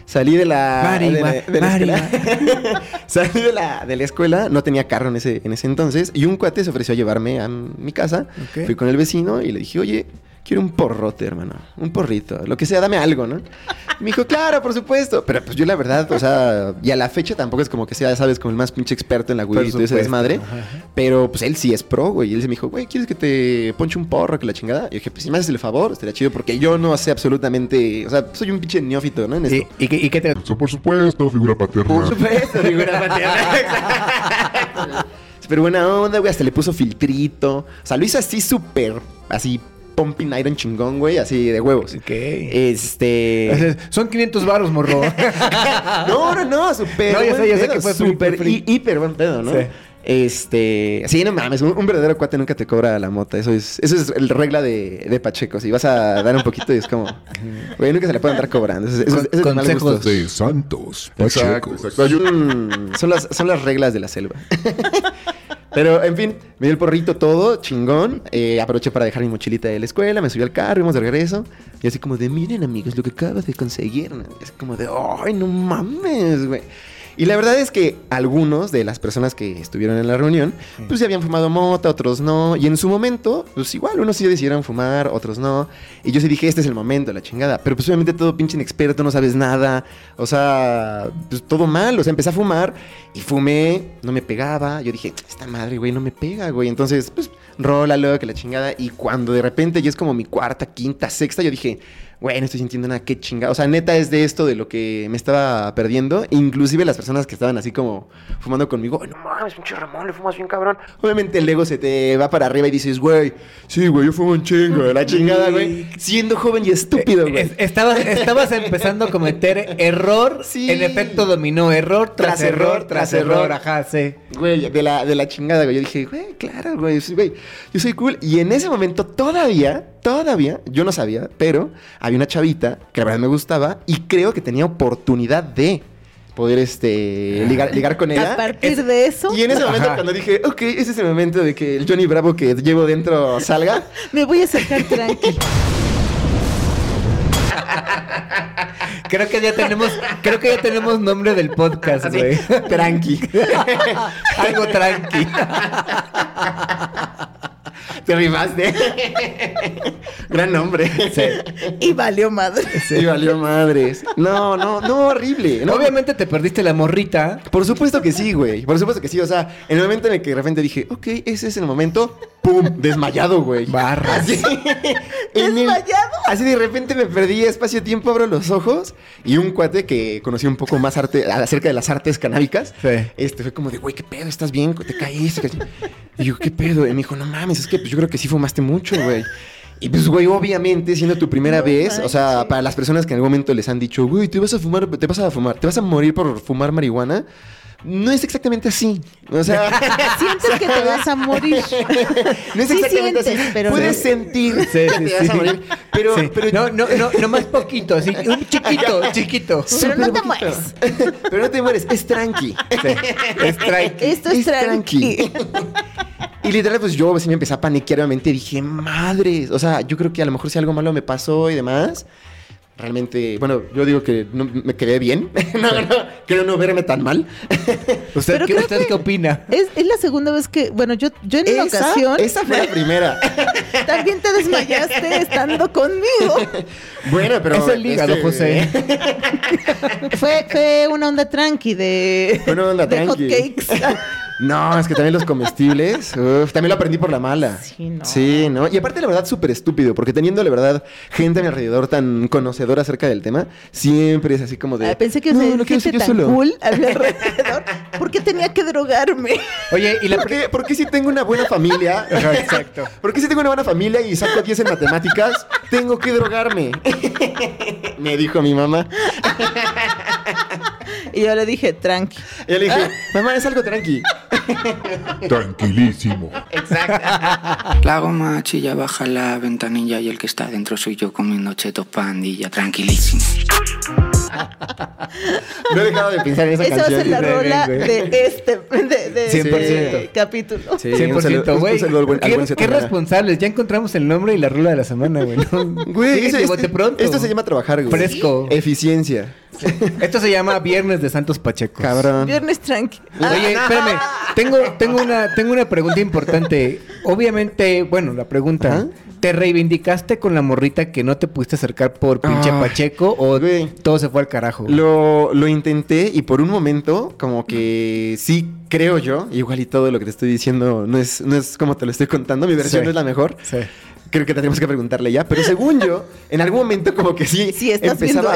Salí de la, Marihuana, de la, de la escuela. Salí de la, de la escuela, no tenía carro en ese, en ese entonces, y un cuate se ofreció a llevarme a mi casa. Fui con el vecino y le dije, oye, quiero un porrote, hermano. Un porrito, lo que sea, dame algo, ¿no? Y me dijo, claro, por supuesto. Pero pues yo la verdad, o sea, y a la fecha tampoco es como que sea, sabes, como el más pinche experto en la weed y todo ese desmadre. Ajá. Pero pues él sí es pro, güey. Y él se me dijo, güey, ¿quieres que te ponche un porro que la chingada? Y yo dije, pues si me haces el favor, estaría chido porque yo no sé absolutamente. O sea, soy un pinche neófito, ¿no? En ¿Y, esto. y, qué- y qué te.? Por supuesto, figura paterna. Por supuesto, figura paterna. Súper buena onda, güey. Hasta le puso filtrito. O sea, lo hizo así súper, así, pumping iron chingón, güey. Así de huevos. Ok. Este. Son 500 varos, morro. No, no, no, súper. No, ya sé, ya sé pedo, que fue free, fue free. hi- hiper buen pedo, ¿no? Sí. Este, sí, no mames, un, un verdadero cuate nunca te cobra la mota. Eso es, eso es el regla de, de Pacheco. Si vas a dar un poquito y es como, güey, nunca se le pueden andar cobrando. Eso, es- eso es- eso Consejos. De Santos, Exacto, Pacheco. exacto. Un- son, las, son las reglas de la selva. Pero, en fin, me dio el porrito todo, chingón. Eh, aproveché para dejar mi mochilita de la escuela, me subí al carro, íbamos de regreso. Y así como de, miren amigos, lo que acabo de conseguir. Es como de, ay, no mames, güey. Y la verdad es que algunos de las personas que estuvieron en la reunión, pues ya habían fumado mota, otros no. Y en su momento, pues igual, unos sí decidieron fumar, otros no. Y yo sí dije, este es el momento, la chingada. Pero pues obviamente todo pinche inexperto, no sabes nada. O sea, pues todo mal. O sea, empecé a fumar y fumé, no me pegaba. Yo dije, esta madre, güey, no me pega, güey. Entonces, pues, rólalo, que la chingada. Y cuando de repente ya es como mi cuarta, quinta, sexta, yo dije, güey, no estoy sintiendo nada, qué chingada. O sea, neta es de esto de lo que me estaba perdiendo. Inclusive las personas que estaban así como fumando conmigo, "Ay, no mames, pinche Ramón, le fumas bien cabrón. Obviamente el ego se te va para arriba y dices, güey, sí, güey, yo fumo un chingo, la chingada, güey. Siendo joven y estúpido, güey. Es- estabas, estabas empezando a cometer error Sí. en efecto dominó. Error tras, Tras error, error, tras error. error. Ajá, sí. Güey, de la, de la chingada, güey. Yo dije, güey, claro, güey, güey, yo soy cool. Y en ese momento todavía, todavía, yo no sabía, pero había una chavita que la verdad me gustaba y creo que tenía oportunidad de poder, este, ligar, ligar con A ella. partir de eso, Y en ese momento Ajá. cuando dije, ok, ese es el momento de que el Johnny Bravo que llevo dentro salga, me voy a acercar tranqui. Creo que ya tenemos, creo que ya tenemos nombre del podcast, güey. tranqui. Algo tranqui. Te rimaste. Gran nombre. Y valió madre. Sí, valió madres. No, no, no, horrible. No, Obviamente te perdiste la morrita. Por supuesto que sí, güey. Por supuesto que sí. O sea, en el momento en el que de repente dije, ok, ese es el momento, ¡pum! Desmayado, güey. Barras. Así. en el- ¿Desmayado? así de repente me perdí espacio-tiempo, abro los ojos y un cuate que conocí un poco más arte, acerca de las artes canábicas. Sí. Este fue como de, güey, ¿qué pedo? ¿Estás bien? ¿Te caíste? Y yo, ¿qué pedo? Y me dijo, no mames, es que pues, yo creo que sí fumaste mucho, güey. Y pues, güey, obviamente, siendo tu primera No vez, o sea, para las personas que en algún momento les han dicho, güey, te vas a fumar, te vas a fumar, te vas a morir por fumar marihuana, no es exactamente así. O sea, Sientes que te vas a morir. no es Sí exactamente sientes, así. pero Puedes no. sentir Sí, que sí, te vas a sí. morir, pero, Sí. pero no, no, no, no más poquito, así, un chiquito, chiquito. Pero no te mueres. Pero no te mueres, es tranqui. Es tranqui. Esto es, Es tranqui. Y literal, pues yo sí me empecé a paniquear obviamente. Dije, madres. O sea, yo creo que a lo mejor si algo malo me pasó y demás. Realmente, bueno, yo digo que no, me quedé bien. no, no, creo no verme tan mal. ¿Usted, Pero qué, creo usted que- qué opina? Es, es la segunda vez que, bueno, yo, yo en una esa, ocasión esa fue la primera. también te desmayaste estando conmigo. bueno, pero. Es el hígado, este, José. Fue, fue una onda tranqui de, Fue una onda de tranqui. hotcakes. No, es que también los comestibles. uf, también lo aprendí por la mala. Sí, no. Sí, ¿no? Y aparte, la verdad, súper estúpido, porque teniendo, la verdad, gente a mi alrededor tan conocedora acerca del tema, siempre es así como de. Ah, pensé que no, no quiero ser gente yo tan solo. cool a mi alrededor. ¿Por qué tenía que drogarme? Oye, y la ¿Por qué, por qué si tengo una buena familia? Exacto. ¿Por qué si tengo una buena familia y saco 10 en matemáticas, tengo que drogarme? Me dijo mi mamá. Y yo le dije, tranqui. Y yo le dije, mamá, es algo tranqui. Tranquilísimo. La goma chilla, baja la ventanilla y el que está dentro soy yo comiendo chetos pandilla, tranquilísimo. No he dejado de pensar en esa Esa va a ser la rola de este, de, de 100%. este capítulo. Sí, un saludo- 100%, un güey. ¿Qué, qué responsables? Ya encontramos el nombre y la rula de la semana, güey. ¿no? Güey, de este- pronto. esto se llama trabajar, güey. Fresco. Eficiencia. Esto se llama Viernes de Santos Pacheco. Cabrón. Viernes tranqui. Oye, espérame. Tengo, tengo, una, tengo una pregunta importante. Obviamente, bueno, la pregunta. Ajá. ¿Te reivindicaste con la morrita que no te pudiste acercar por pinche Ah, Pacheco o güey. todo se fue al carajo? Lo, lo intenté y por un momento, como que sí creo yo, igual y todo lo que te estoy diciendo no es, no es como te lo estoy contando, mi versión Sí. no es la mejor. Sí. Creo que tendríamos que preguntarle ya, pero según yo, en algún momento como que sí Si estás viendo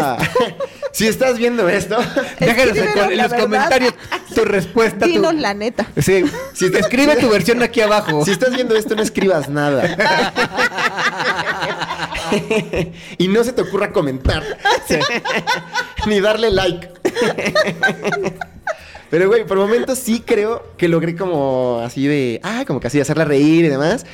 si estás viendo esto, Déjanos en, los verdad. comentarios tu respuesta. tu- Dinos la neta. Sí. Si te- Escribe tu versión aquí abajo. si estás viendo esto no escribas nada. y no se te ocurra comentar. Ni darle like. Pero, güey, por momentos sí creo que logré como así de... Ah, como que así hacerla reír y demás.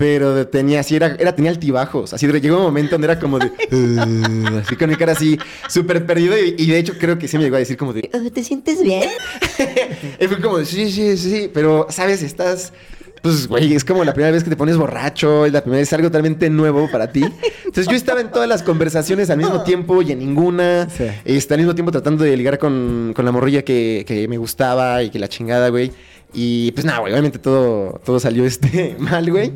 Pero tenía así, era, era, tenía altibajos. Así de, llegó un momento donde era como de... "Uh", así con mi cara así, súper perdido. Y, y de hecho creo que sí me llegó a decir como de... ¿Te sientes bien? Y fue como, de, sí, sí, sí, pero, ¿sabes? Estás, pues, güey, es como la primera vez que te pones borracho, es la primera vez, es algo totalmente nuevo para ti. Entonces yo estaba en todas las conversaciones al mismo tiempo y en ninguna. Sí. Este, al mismo tiempo tratando de ligar con, con la morrilla que, que me gustaba y que la chingada, güey. Y pues nada, güey, obviamente todo, todo salió este mal, güey.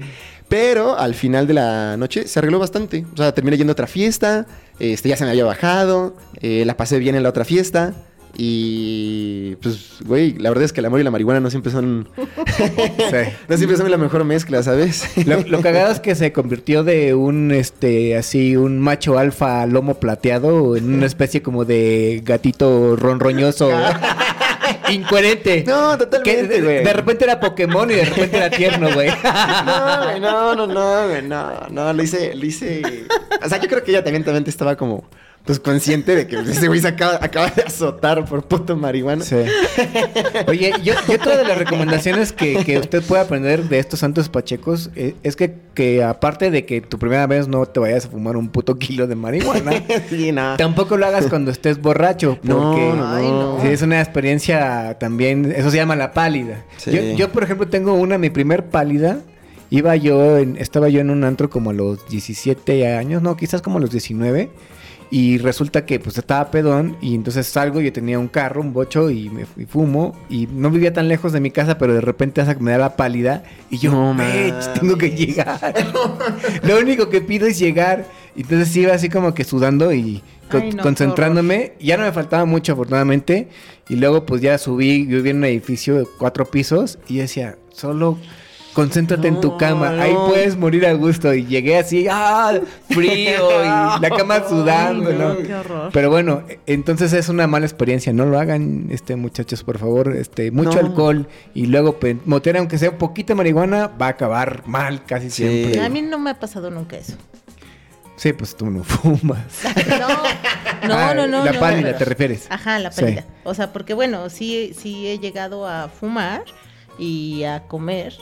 Pero al final de la noche se arregló bastante. O sea, terminé yendo a otra fiesta, este, ya se me había bajado, eh, la pasé bien en la otra fiesta. Y pues, güey, la verdad es que el amor y la marihuana no siempre son. Sí. no siempre son la mejor mezcla, ¿sabes? Lo, lo cagado es que se convirtió de un, este, así, un macho alfa lomo plateado en una especie como de gatito ronroñoso. Incoherente. No, totalmente, de, repente era Pokémon y de repente era tierno, güey. No, güey, no, no, no, güey, no, no, lo hice, lo hice. O sea, yo creo que ella también, también estaba como, pues consciente de que ese güey se acaba, acaba de azotar por puto marihuana. Sí. Oye, yo, y otra de las recomendaciones que, que usted puede aprender de estos santos pachecos eh, es que, que aparte de que tu primera vez no te vayas a fumar un puto kilo de marihuana, sí, no. tampoco lo hagas cuando estés borracho, porque No, no, Ay, no. sí, es una experiencia también, eso se llama la pálida. Sí. Yo, yo, por ejemplo, tengo una, mi primer pálida, iba yo, en- estaba yo en un antro como a los 17 años, no, quizás como a los 19. Y resulta que pues estaba pedón y entonces salgo, yo tenía un carro, un bocho y me y fumo y no vivía tan lejos de mi casa, pero de repente me da la pálida y yo, No "Mech, mames. tengo que llegar. Lo único que pido es llegar. Y entonces iba así como que sudando y co- Ay, no, qué concentrándome. Ya no me faltaba mucho afortunadamente y luego pues ya subí, yo vivía en un edificio de cuatro pisos y yo decía, solo... Concéntrate en tu No, cama, ahí puedes morir a gusto. Y llegué así, ¡ah! Frío y la cama sudando, Ay, no, ¿no? qué horror. Pero bueno, entonces es una mala experiencia. No lo hagan, este muchachos, por favor. Este, mucho No. alcohol y luego motear, aunque sea un poquito de marihuana, va a acabar mal casi Sí. siempre. A mí no me ha pasado nunca eso. Sí, pues tú no fumas. No, no, Ah, no, no. La no. pálida, ¿te refieres? Ajá, la Sí. pálida. O sea, porque bueno, sí, sí he llegado a fumar y a comer.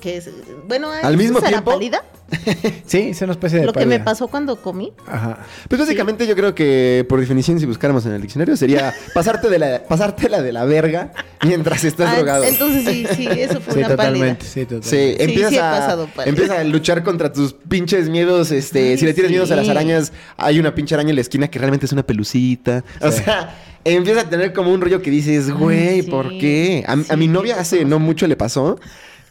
Que es, bueno, ¿Al mismo ¿esa era tiempo? pálida? Sí, es una especie de Lo que me pasó cuando comí. Ajá. Pues básicamente yo creo que por definición si buscáramos en el diccionario sería pasarte de la pasártela de la verga mientras estás Ah, drogado. Entonces sí, sí, eso fue Sí, una totalmente. pálida. Sí, totalmente. Sí, empiezas, sí a, pasado pálida. empiezas a luchar contra tus pinches miedos. Este, si le tienes miedos a las arañas, hay una pinche araña en la esquina que realmente es una pelucita. O sea, empieza a tener como un rollo que dices, güey, sí. ¿por qué? A, mi novia hace no mucho le pasó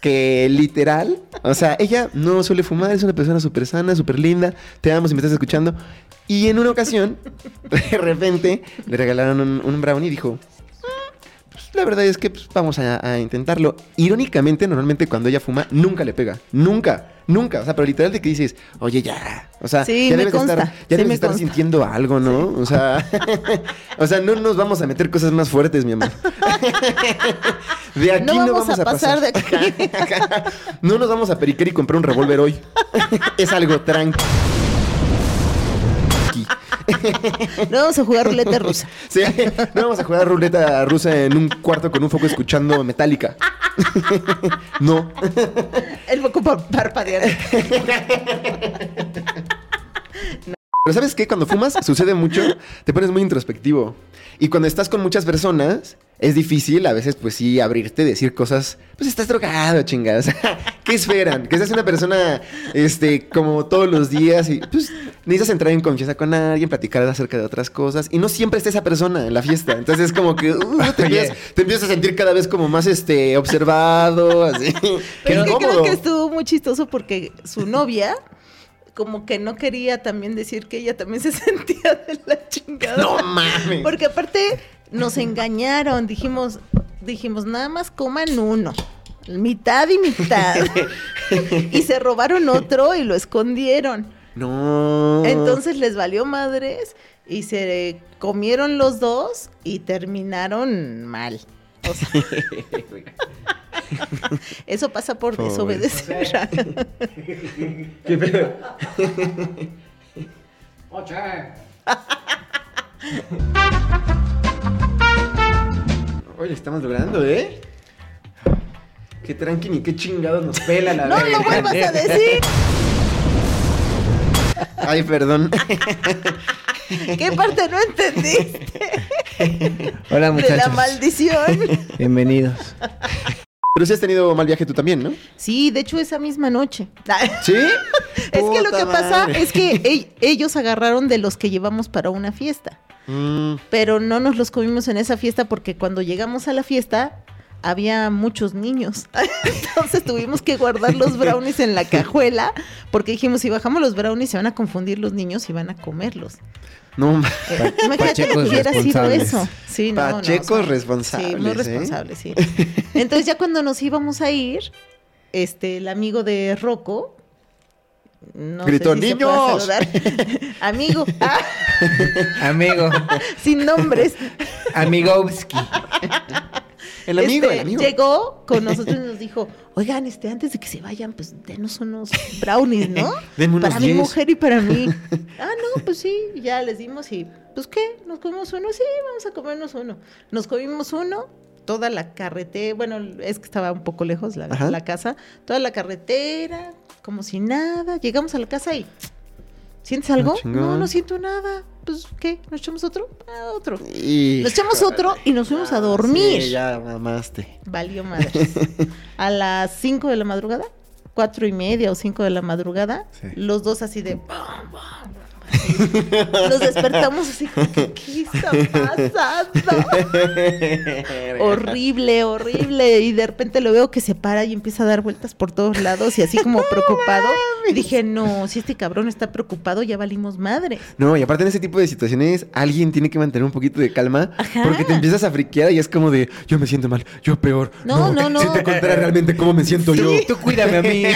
que literal, o sea, ella no suele fumar, es una persona súper sana, súper linda, te amo si me estás escuchando. Y en una ocasión, de repente, le regalaron un, un brownie y dijo, la verdad es que pues, vamos a, a intentarlo. Irónicamente, normalmente cuando ella fuma, nunca le pega. Nunca, nunca. O sea, pero literal de que dices, oye, ya. O sea, Sí, ya debes de estar, ya sí debes estar consta. sintiendo algo, ¿no? O sea, o sea, no nos vamos a meter cosas más fuertes, mi amor. De aquí No no, vamos a pasar de aquí. no nos vamos a periquer y comprar un revólver hoy. es algo No vamos a jugar ruleta rusa. Sí, no vamos a jugar ruleta rusa en un cuarto con un foco escuchando metálica. no. El foco pa- parpadeando. Pero ¿sabes qué? Cuando fumas sucede mucho, te pones muy introspectivo. Y cuando estás con muchas personas, es difícil a veces, pues sí, abrirte, decir cosas. Pues estás drogado, chingadas. ¿Qué esperan? Que seas una persona, este, como todos los días y pues necesitas entrar en confianza con alguien, platicar acerca de otras cosas. Y no siempre está esa persona en la fiesta. Entonces es como que uh, te, empiezas, te empiezas a sentir cada vez como más, este, observado, así. Pero es que creo que estuvo muy chistoso porque su novia como que no quería también decir que ella también se sentía de la chingada. No mames. Porque aparte nos engañaron, dijimos, dijimos, nada más coman uno, mitad y mitad. y se robaron otro y lo escondieron. No. Entonces les valió madres y se comieron los dos y terminaron mal. O sea, eso pasa por Pobre. desobedecer. ¿Qué pedo? Oye, estamos logrando, ¿eh? Qué tranqui ni qué chingados nos pela la no verga. lo vuelvas a decir. Ay, perdón. ¿Qué parte no entendiste Hola, de muchachos. la maldición? Bienvenidos. Pero sí has tenido mal viaje tú también, ¿no? Sí, de hecho esa misma noche. ¿Sí? Es que lo que pasa madre. es que ell- ellos agarraron de los que llevamos para una fiesta. Mm, pero no nos los comimos en esa fiesta porque cuando llegamos a la fiesta había muchos niños. Entonces tuvimos que guardar los brownies en la cajuela porque dijimos, si bajamos los brownies se van a confundir los niños y van a comerlos. No, Eh, Imagínate que Pachecos hubiera sido eso. Sí, no, no, Pachecos responsables, Sí, muy ¿eh? responsables, sí. Entonces ya cuando nos íbamos a ir, este, el amigo de Rocco no sé Gritó, si se pueda "¡Niños!" saludar. Amigo, ah, Amigo, sin nombres. Amigovsky. El amigo, Este, el amigo. Llegó con nosotros y nos dijo, oigan, este, antes de que se vayan, pues denos unos brownies, ¿no? Denme unos para mi 10. mujer y para mí. ah, no, pues sí, ya les dimos y, pues qué, nos comimos uno, sí, vamos a comernos uno. Nos comimos uno, toda la carretera, bueno, es que estaba un poco lejos la, la casa, toda la carretera, como si nada. Llegamos a la casa y, ¿sientes algo? Ah, no, no siento nada. Pues, ¿qué? ¿Nos echamos otro? Ah, otro. Nos echamos otro y nos fuimos a dormir. Sí, ya mamaste. Valió madres. A las 5 de la madrugada, cuatro y media o 5 de la madrugada, Sí. los dos así de... bam, así. Nos despertamos así como que, ¿qué está pasando? horrible, horrible. Y de repente lo veo que se para y empieza a dar vueltas por todos lados y así como preocupado. Dije, no, si este cabrón está preocupado, ya valimos madre. No, y aparte en ese tipo de situaciones, alguien tiene que mantener un poquito de calma. Ajá. Porque te empiezas a friquear y es como de, yo me siento mal, yo peor. No, no, no. Si te contara realmente cómo me siento yo. Tú cuídame a mí.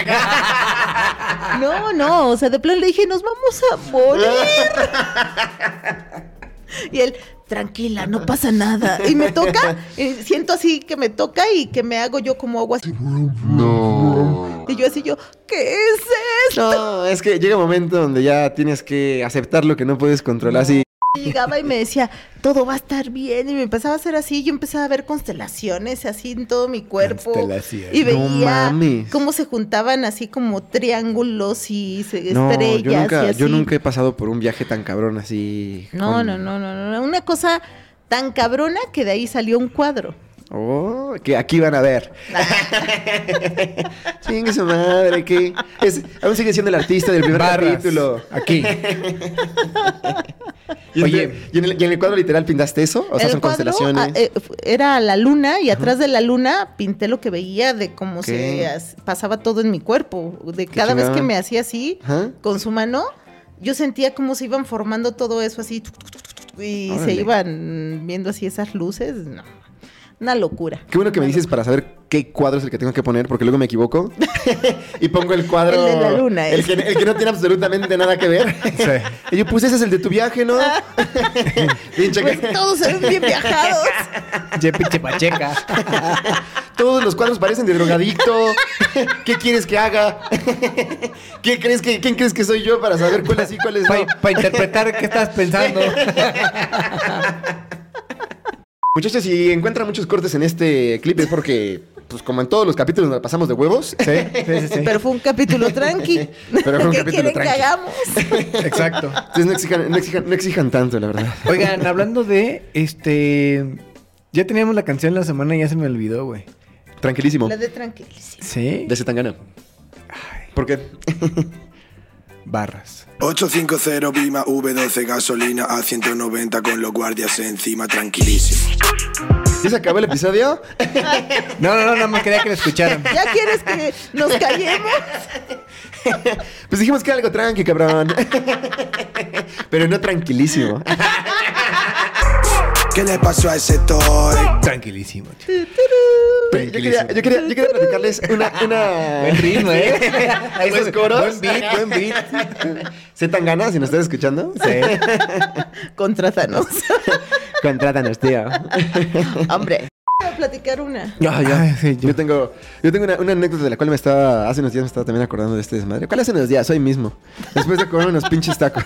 No, no, o sea, de plano le dije, nos vamos a morir. Y él, tranquila, no pasa nada. Y me toca, y siento así que me toca y que me hago yo como agua así. No. Y yo así, yo, ¿qué es esto? No, es que llega un momento donde ya tienes que aceptar lo que no puedes controlar. Así, llegaba y me decía, todo va a estar bien. Y me empezaba a hacer así, yo empezaba a ver constelaciones así en todo mi cuerpo. Y veía cómo se juntaban así como triángulos y se- no, estrellas. yo nunca, y así. yo nunca he pasado por un viaje tan cabrón así. No, con- no, no, no, no, no. Una cosa tan cabrona que de ahí salió un cuadro. Oh, que aquí van a ver. Chingue su madre, que es, aún sigue siendo el artista del primer Barras. capítulo. Aquí. Y, Oye. ¿y en, el, y en el cuadro literal pintaste eso? O sea, son cuadro, constelaciones. ah, eh, era la luna y atrás de la luna pinté lo que veía de cómo se as- pasaba todo en mi cuerpo. De Qué cada vez que me hacía así Ajá. con su mano, yo sentía como se iban formando todo eso así y se iban viendo así esas luces. No, una locura. Qué bueno que me dices para saber qué cuadro es el que tengo que poner, porque luego me equivoco. y pongo el cuadro. El de la luna, El es. que, el que no tiene absolutamente nada que ver. Y yo puse ese es el de tu viaje, ¿no? Pinche Pues que- todos se ven bien viajados. Che, pinche pacheca. Todos los cuadros parecen de drogadicto. ¿Qué quieres que haga? ¿Qué crees que, ¿Quién crees que soy yo para saber cuáles sí, cuáles no? Para interpretar qué estás pensando. Muchachos, si encuentran muchos cortes en este clip es porque, pues como en todos los capítulos nos la pasamos de huevos. Sí, sí, sí. sí. Pero fue un capítulo tranqui. Pero fue un ¿Qué capítulo quieren que tranqui. hagamos? Exacto. Entonces no exijan, no exijan, no exijan tanto, la verdad. Oigan, hablando de este. Ya teníamos la canción la semana y ya se me olvidó, güey. Tranquilísimo. La de tranquilísimo. ¿Sí? De Zetangana. ¿Por qué? Barras. 850 Bima V12 gasolina a 190 con los guardias encima, tranquilísimo. ¿Ya se acabó el episodio? No, no, no, nada más quería que lo escucharan. ¿Ya quieres que nos callemos? Pues dijimos que era algo tranqui, cabrón. Pero no tranquilísimo. ¿Qué le pasó a ese toy? Tranquilísimo. Yo quería, yo quería, yo quería platicarles una... una... Buen ritmo, ¿eh? Ahí Pues se- coros. Buen beat, buen beat. Zetangana, si nos estás escuchando. Sí. Contrátanos. Contrátanos, tío. Hombre. A platicar una. Ya, ya. Ay, sí, yo- yo tengo, yo tengo una, una anécdota de la cual me estaba, hace unos días me estaba también acordando de este desmadre. ¿Cuál hace unos días? Hoy mismo. Después de comer unos pinches tacos.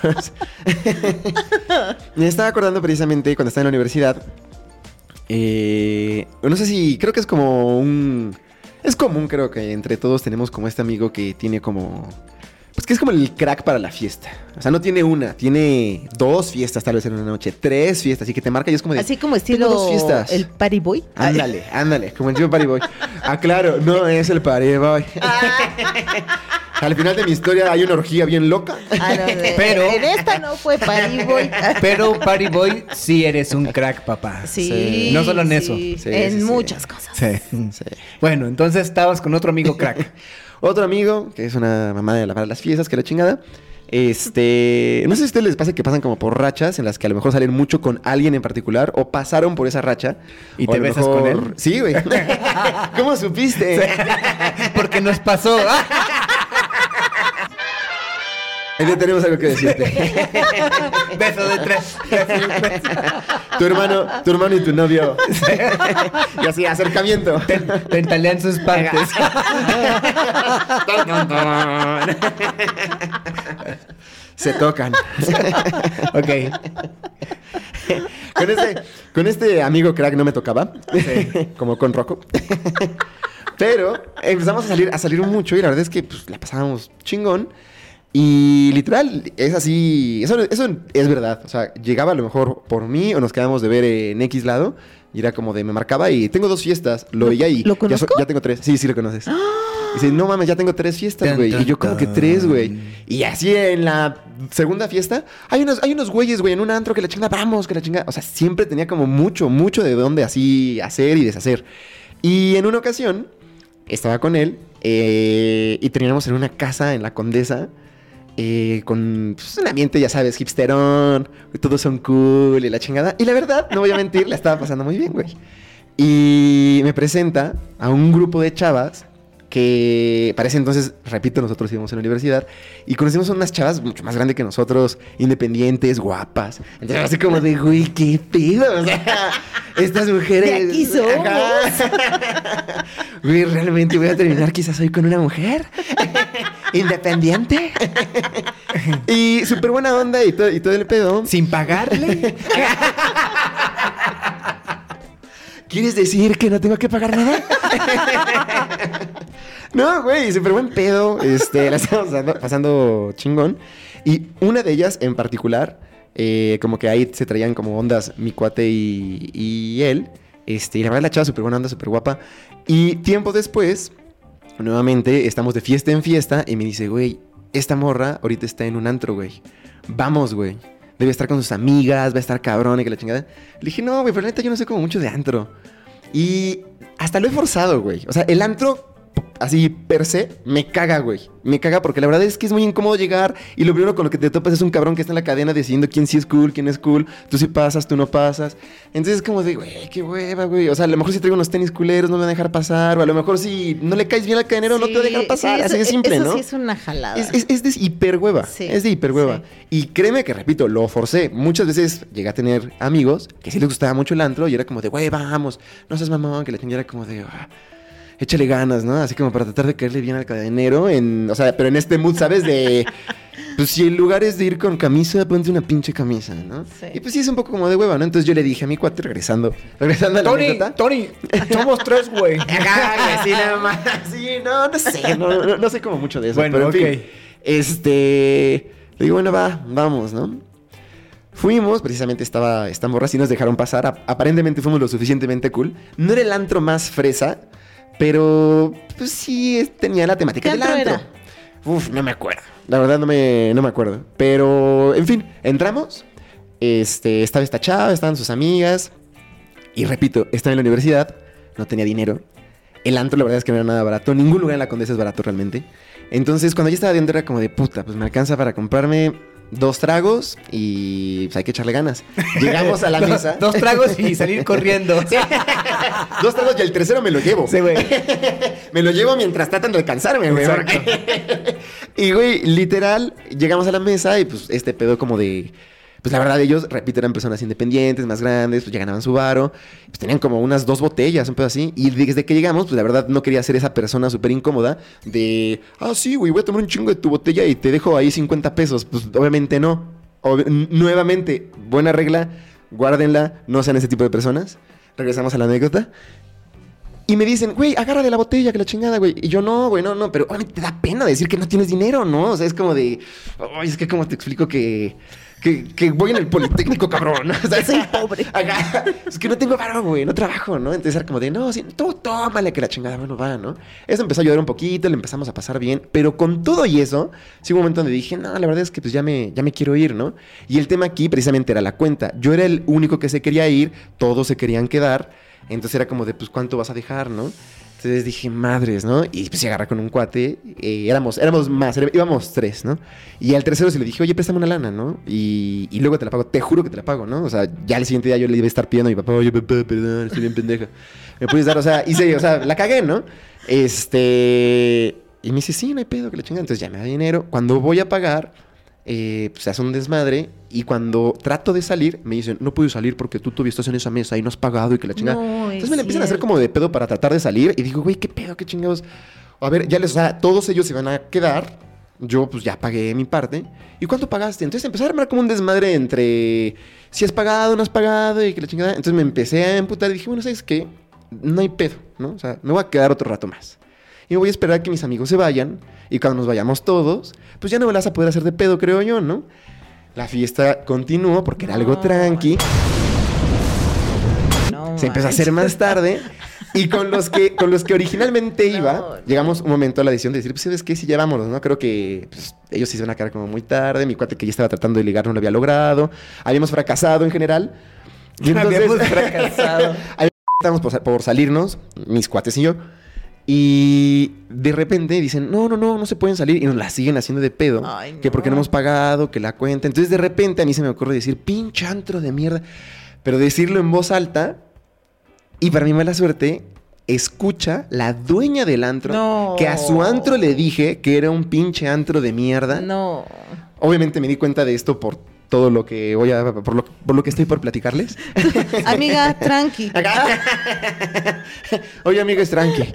me estaba acordando precisamente cuando estaba en la universidad. Eh, no sé si, creo que es como un... Es común, creo que entre todos tenemos como este amigo que tiene como... Pues que es como el crack para la fiesta. O sea, no tiene una, tiene dos fiestas tal vez en una noche, tres fiestas. Así que te marca y es como de... Así como "Tengo estilo dos fiestas". el party boy. Ándale, ándale, como el tipo Party Boy. Ah, claro, no es el Party Boy. Al final de mi historia hay una orgía bien loca. Ah, no, de- Pero- En esta no fue Pariboy. Pero Party Boy, sí eres un crack, papá. Sí. No solo en eso. sí, Sí, en sí, sí. muchas cosas. Sí. Bueno, entonces estabas con otro amigo crack. Otro amigo, que es una mamá de la para las fiestas, que la chingada. Este, no sé si a ustedes les pasa que pasan como por rachas en las que a lo mejor salen mucho con alguien en particular o pasaron por esa racha. ¿Y te besas con él? Sí, güey. ¿Cómo supiste? Porque nos pasó. Ya tenemos algo que decirte. Beso de tres. tu hermano, tu hermano y tu novio. y así, acercamiento. Te, te entalean sus partes. Se tocan. ok. con, este, con este amigo crack no me tocaba. como con Rocco. Pero empezamos a salir, a salir mucho y la verdad es que pues, la pasábamos chingón. Y literal, es así. Eso, eso es verdad. O sea, llegaba a lo mejor por mí o nos quedamos de ver en X lado. Y era como de me marcaba y tengo dos fiestas. Lo veía y. ¿lo ya, so- ya tengo tres. Sí, sí lo conoces. Y dice, no mames, ya tengo tres fiestas, güey. Y yo como que tres, güey. Y así en la segunda fiesta, hay unos, hay unos güeyes, güey, en un antro que la chinga, vamos, que la chinga. O sea, siempre tenía como mucho, mucho de dónde así hacer y deshacer. Y en una ocasión, estaba con él eh, y terminamos en una casa en la Condesa. Eh, con pues, un ambiente, ya sabes, hipsterón, todos son cool y la chingada. Y la verdad, no voy a mentir, la estaba pasando muy bien, güey. Y me presenta a un grupo de chavas que parece entonces, repito, nosotros íbamos en la universidad y conocimos a unas chavas mucho más grandes que nosotros, independientes, guapas. Entonces, así como de, güey, qué pedo. O sea, estas mujeres. Aquí somos. Güey, realmente voy a terminar quizás hoy con una mujer independiente. y súper buena onda y todo, y todo el pedo. Sin pagarle. ¿Quieres decir que no tengo que pagar nada? No, güey, súper buen pedo. Este, la estamos pasando, chingón. Y una de ellas en particular, eh, como que ahí se traían como ondas mi cuate y, él. Este, y la verdad la chava súper buena onda, súper guapa. Y tiempo después, nuevamente, estamos de fiesta en fiesta y me dice, güey, esta morra ahorita está en un antro, güey. Vamos, güey. Debe estar con sus amigas, va a estar cabrón y que la chingada. Le dije, no, güey, pero neta yo no sé como mucho de antro. Y hasta lo he forzado, güey. O sea, el antro, así per se, me caga, güey. Me caga porque la verdad es que es muy incómodo llegar y lo primero con lo que te topas es un cabrón que está en la cadena decidiendo quién sí es cool, quién es cool. Tú sí pasas, tú no pasas. Entonces es como de, güey, qué hueva, güey. O sea, a lo mejor si traigo unos tenis culeros no me van a dejar pasar. O a lo mejor si no le caes bien al cadenero no te va a dejar pasar. sí, así de simple, eso ¿no? sí es una jalada. Es, es- es de hiperhueva. Sí, es de hiperhueva. Y créeme que, repito, lo forcé. Muchas veces llegué a tener amigos que sí les gustaba mucho el antro y era como de, güey, vamos. No seas mamón, que la chingada era como de, "Ah, échale ganas, ¿no? Así como para tratar de caerle bien al cadenero. En, o sea, pero en este mood, ¿sabes? De, pues si el lugar es de ir con camisa, ponte una pinche camisa, ¿no? Sí. Y pues sí es un poco como de hueva, ¿no? Entonces yo le dije a mi cuate, regresando, regresando a la Tony, anécdota. Tony, somos tres, güey. Así nada más. Sí, no, no sé, no, no, no sé como mucho de eso. Bueno, pero en fin, este, le digo, bueno, va, vamos, ¿no? Fuimos, precisamente estaba esta morra, sí nos dejaron pasar. ap- aparentemente fuimos lo suficientemente cool. No era el antro más fresa, pero pues sí tenía la temática ¿Qué del antro antro. Uf, no me acuerdo. La verdad no me, no me acuerdo. Pero, en fin, entramos. Este, estaba esta chava, estaban sus amigas. Y repito, estaba en la universidad, no tenía dinero. El antro, la verdad es que no era nada barato. Ningún lugar en la Condesa es barato realmente. Entonces, cuando yo estaba adentro, era como de puta, pues me alcanza para comprarme dos tragos y pues hay que echarle ganas. Llegamos a la Dos- mesa. Dos tragos y salir corriendo. dos tragos y el tercero me lo llevo. Sí, güey. me lo llevo mientras tratan de alcanzarme, güey. Exacto. y, güey, literal, llegamos a la mesa y pues este pedo como de... Pues la verdad, ellos, repito, eran personas independientes, más grandes, pues ya ganaban su varo. Pues tenían como unas dos botellas, un pedo así. Y desde que llegamos, pues la verdad no quería ser esa persona súper incómoda de... Ah, sí, güey, voy a tomar un chingo de tu botella y te dejo ahí 50 pesos. Pues obviamente no. Nuevamente, buena regla, guárdenla, no sean ese tipo de personas. Regresamos a la anécdota. Y me dicen, güey, agarra de la botella, que la chingada, güey. Y yo, no, güey, no, no. Pero obviamente te da pena decir que no tienes dinero, ¿no? O sea, es como de, ay, es que como te explico que, que, que voy en el Politécnico, cabrón. O sea, Soy pobre. Acá, es que no tengo varo, güey, no trabajo, ¿no? Entonces era como de, no, sí, tú tómale que la chingada, bueno, va, ¿no? Eso empezó a ayudar un poquito, le empezamos a pasar bien, pero con todo y eso, sí hubo un momento donde dije, no, la verdad es que pues ya me, ya me quiero ir, ¿no? Y el tema aquí precisamente era la cuenta. Yo era el único que se quería ir, todos se querían quedar, entonces era como de, pues, ¿cuánto vas a dejar, no? Entonces dije, madres, ¿no? Y pues se agarra con un cuate. eh, éramos, éramos más, íbamos tres, ¿no? Y al tercero se le dije, oye, préstame una lana, ¿no? Y, y luego te la pago, te juro que te la pago, ¿no? O sea, ya el siguiente día yo le iba a estar pidiendo a mi papá, oye, papá, perdón, estoy bien pendeja. ¿Me puedes dar? O sea, hice, o sea, la cagué, ¿no? Este. Y me dice, sí, no hay pedo, que la chingada. Entonces ya me da dinero. Cuando voy a pagar, eh, pues se hace un desmadre. Y cuando trato de salir, me dicen, no puedo salir porque tú estás en esa mesa y no has pagado y que la chingada. No, Entonces es me la empiezan a hacer como de pedo para tratar de salir. Y digo, güey, ¿qué pedo? ¿Qué chingados? A ver, ya les, o sea, todos ellos se van a quedar. Yo, pues ya pagué mi parte. ¿Y cuánto pagaste? Entonces empezó a armar como un desmadre entre si has pagado, no has pagado y que la chingada. Entonces me empecé a emputar y dije, bueno, ¿sabes qué? No hay pedo, ¿no? O sea, me voy a quedar otro rato más. Y me voy a esperar a que mis amigos se vayan. Y cuando nos vayamos todos, pues ya no me las vas a poder hacer de pedo, creo yo, ¿no? La fiesta continuó porque era algo tranqui. No, Se empezó a hacer más tarde. Y con los que, con los que originalmente iba, no. llegamos un momento a la decisión de decir, pues, ¿sabes qué? Si ya vámonos, ¿no? Creo que pues, ellos se van a quedar como muy tarde. Mi cuate que ya estaba tratando de ligar no lo había logrado. Habíamos fracasado en general. Y entonces, Habíamos fracasado. estábamos por, por salirnos, mis cuates y yo. Y de repente dicen, no, no, no, no se pueden salir. Y nos la siguen haciendo de pedo. Ay, Que porque no no. hemos pagado, que la cuenta. Entonces de repente a mí se me ocurre decir, pinche antro de mierda. Pero decirlo en voz alta. Y para mi mala suerte, escucha la dueña del antro. No. Que a su antro le dije que era un pinche antro de mierda. No. Obviamente me di cuenta de esto por todo lo que voy a... Por lo, por lo que estoy por platicarles. Amiga, tranqui. Oye, amigo, es tranqui.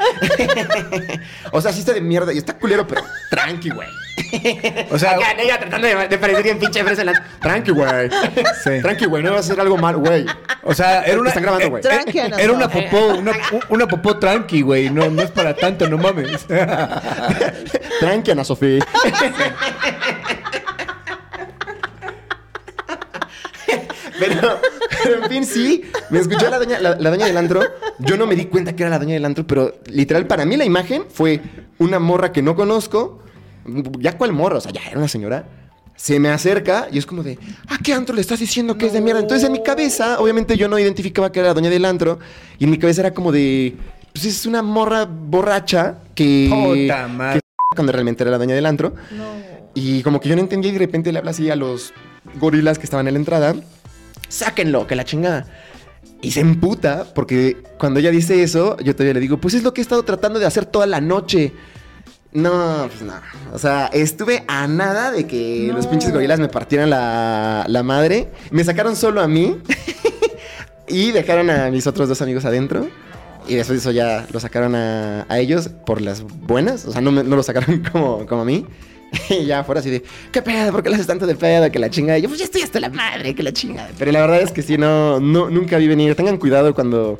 o sea, sí está de mierda y está culero, pero tranqui, güey. O sea, Acá, ella tratando de, de parecer bien pinche fresa la... Tranqui, güey. Sí. Tranqui, güey, no vas a hacer algo mal, güey. o sea, era una. Están grabando, güey. Tranqui, Ana Era una popó, una, una popó tranqui, güey. No, no es para tanto, no mames. Tranqui, Ana Sofía. Pero, pero, en fin, sí, me escuchó la doña, la, la doña del antro. Yo no me di cuenta que era la doña del antro, pero literal, para mí la imagen fue una morra que no conozco. Ya cuál morra, o sea, ya era una señora. Se me acerca y es como de, ¿a qué antro le estás diciendo que es de mierda? Entonces en mi cabeza, obviamente yo no identificaba que era la doña del antro. Y en mi cabeza era como de, pues es una morra borracha que... Puta madre. que cuando realmente era la doña del antro. No. Y como que yo no entendía y de repente le habla así a los gorilas que estaban en la entrada. Sáquenlo, que la chingada. Y se emputa porque cuando ella dice eso, yo todavía le digo, pues es lo que he estado tratando de hacer toda la noche. No, pues no. O sea, estuve a nada de que No. los pinches gorilas me partieran la, la madre. Me sacaron solo a mí y dejaron a mis otros dos amigos adentro. Y después de eso ya lo sacaron a, a ellos por las buenas. O sea, no, me- no lo sacaron como, como a mí. Y ya fuera así de, ¿qué pedo? ¿Por qué le haces tanto de pedo? Que la chingada. Y yo, pues ya estoy hasta la madre, que la chingada. Pero la verdad es que sí, no, no nunca vi venir. Tengan cuidado cuando,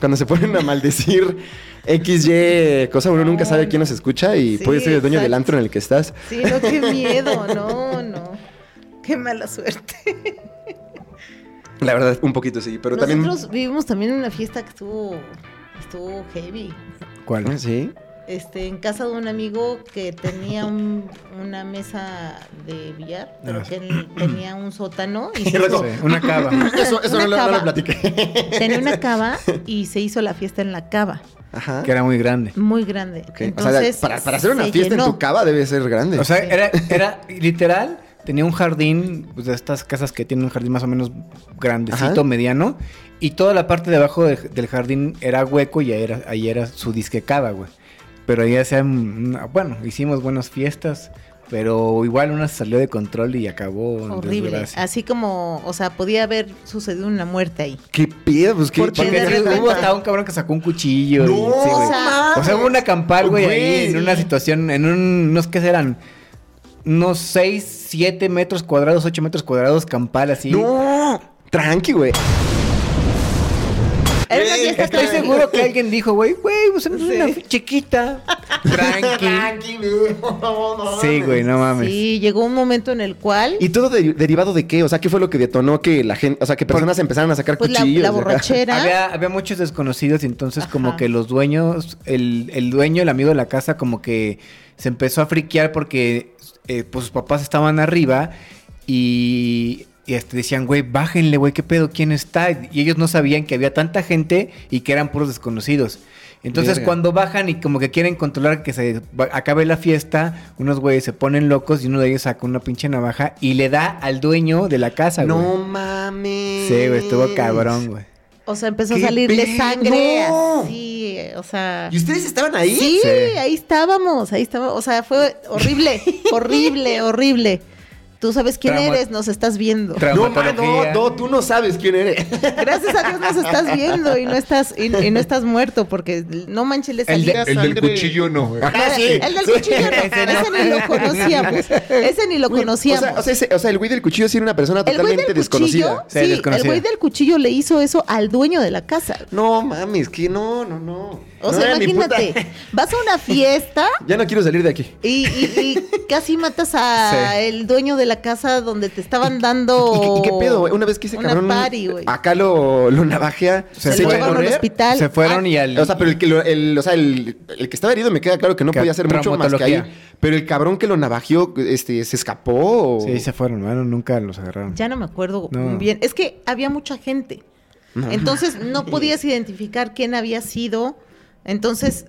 cuando se ponen a maldecir XY cosa. Uno nunca sabe quién nos escucha y Sí, puede ser el dueño del antro en el que estás. Sí, no, qué miedo. No, no. Qué mala suerte. La verdad, un poquito sí. Pero Nosotros también. vivimos también en una fiesta que estuvo, estuvo heavy. ¿Cuál? Ah, Sí. Este, en casa de un amigo que tenía un- una mesa de billar, pero Ah. que él tenía un sótano y se hizo- Sí, una cava. Eso, eso Una no, cava. lo platiqué. tenía una cava y se hizo la fiesta en la cava, Ajá. Que era muy grande. muy grande. Ok. O sea, Entonces, para, para hacer una fiesta en tu cava debe ser grande. O sea, era, era literal, tenía un jardín, pues de estas casas que tienen un jardín más o menos grandecito, Ajá. mediano, y toda la parte de abajo de- del jardín era hueco y ahí era, ahí era su disquecada, güey. Pero ahí hacían, una- bueno, hicimos buenas fiestas, pero igual una salió de control y acabó Horrible. desgracia. Así como, o sea, podía haber sucedido una muerte ahí. ¿Qué pedo? Pues qué. Sí, hubo hasta un cabrón que sacó un cuchillo. y- No, sí, güey. o sea, O sea, hubo una campal, güey, ahí en una situación, en un- unos que eran unos 6, 7 metros cuadrados, 8 metros cuadrados, campal así. No. Tranqui, güey. Fiesta Estoy seguro que alguien dijo, güey, güey, pues es una Sí. chiquita. Tranqui. Sí, güey, no mames. Sí, llegó un momento en el cual ¿Y todo de- derivado de qué? O sea, ¿qué fue lo que detonó que la gente, o sea, que personas empezaron a sacar pues la, cuchillos? la acá? borrachera. Había, había muchos desconocidos y entonces como Ajá. que los dueños, el, el dueño, el amigo de la casa, como que se empezó a friquear porque eh, pues sus papás estaban arriba y, y este, decían, güey, bájenle, güey, ¿qué pedo? ¿Quién está? Y ellos no sabían que había tanta gente y que eran puros desconocidos. Entonces Verga. cuando bajan y como que quieren controlar que se acabe la fiesta, unos güeyes se ponen locos y uno de ellos saca una pinche navaja y le da al dueño de la casa, güey. No mames. Sí, güey, estuvo cabrón, güey. O sea, empezó a ¡Qué salirle sangre. ¡No! Así, o sea. ¿Y ustedes estaban ahí? Sí, Sí. ahí estábamos, ahí estábamos. O sea, fue horrible, horrible, horrible. Tú sabes quién Trauma- eres, nos estás viendo. No, no, no, tú no sabes quién eres. Gracias a Dios nos estás viendo y no estás y, y no estás muerto porque no manches le El de- El del cuchillo no. Ah, El del cuchillo no, Ese no. ese ni lo conocíamos. Ese ni lo conocíamos. O sea, o sea, ese- o sea, el güey del cuchillo sí era una persona totalmente cuchillo, desconocida. Sí, sí, el güey del cuchillo le hizo eso al dueño de la casa. No mames, que no, no, no. O No sea, imagínate, vas a una fiesta Ya no quiero salir de aquí. y, y- y casi matas a Sí. el dueño de la casa donde te estaban dando ¿Y, qué- y qué pedo, güey? Una vez que ese una cabrón party, acá lo, lo navajea, Se Se, lo fue. llevaron al hospital. Se fueron Ah, y al... O sea, pero el que lo, el, o sea, el, el que estaba herido me queda claro que no Que podía hacer mucho más que ahí. Pero el cabrón que lo navajeó, este, se escapó. o- Sí, se fueron, bueno, nunca los agarraron. Ya no me acuerdo No. bien. Es que había mucha gente. Entonces no podías identificar quién había sido. Entonces,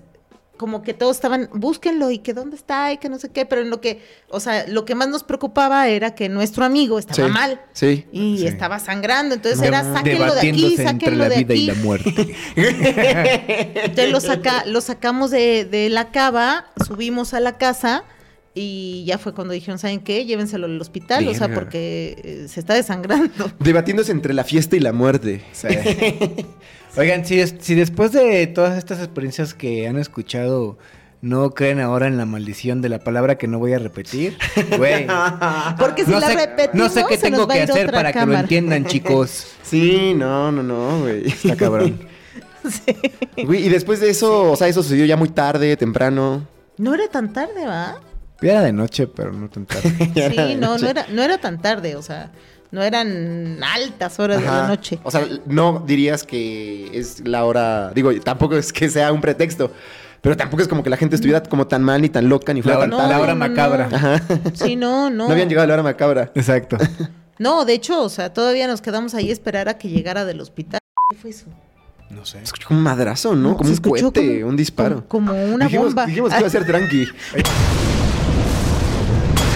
como que todos estaban, búsquenlo y que dónde está y que no sé qué. Pero en lo que, o sea, lo que más nos preocupaba era que nuestro amigo estaba Sí, mal. Sí. Y Sí. estaba sangrando. Entonces De- era, sáquenlo de aquí, debatiéndose entre sáquenlo la de vida y aquí. la muerte. Entonces lo, saca, lo sacamos de, de la cava, subimos a la casa y ya fue cuando dijeron, ¿saben qué? Llévenselo al hospital, o sea, porque eh, se está desangrando. Debatiéndose entre la fiesta y la muerte. Sí. Oigan, si, des- si después de todas estas experiencias que han escuchado no creen ahora en la maldición de la palabra que no voy a repetir, güey. Porque si no, la sé, repetimos, no sé qué se nos tengo va que hacer para que lo entiendan, chicos. Sí, no, no, no, güey. Está cabrón. Güey, y después de eso, o sea, eso sucedió ya muy tarde, temprano. No era tan tarde, ¿va? Era de noche, pero no tan tarde. Sí, no, no era, no era tan tarde, o sea, no eran altas horas de la noche. O sea, no dirías que es la hora. Digo, tampoco es que sea un pretexto. Pero tampoco es como que la gente estuviera como tan mal, ni tan loca, ni fuera La, tan tarde. la hora macabra. Ajá. Sí, no, no. No habían llegado a la hora macabra. Exacto. No, de hecho, o sea, todavía nos quedamos ahí a esperar a que llegara del hospital. ¿Qué fue eso? No sé. Escuchó como un madrazo, ¿no? como un cohete, como- un disparo. Como, como una dijimos, bomba. Dijimos que iba a ser tranqui.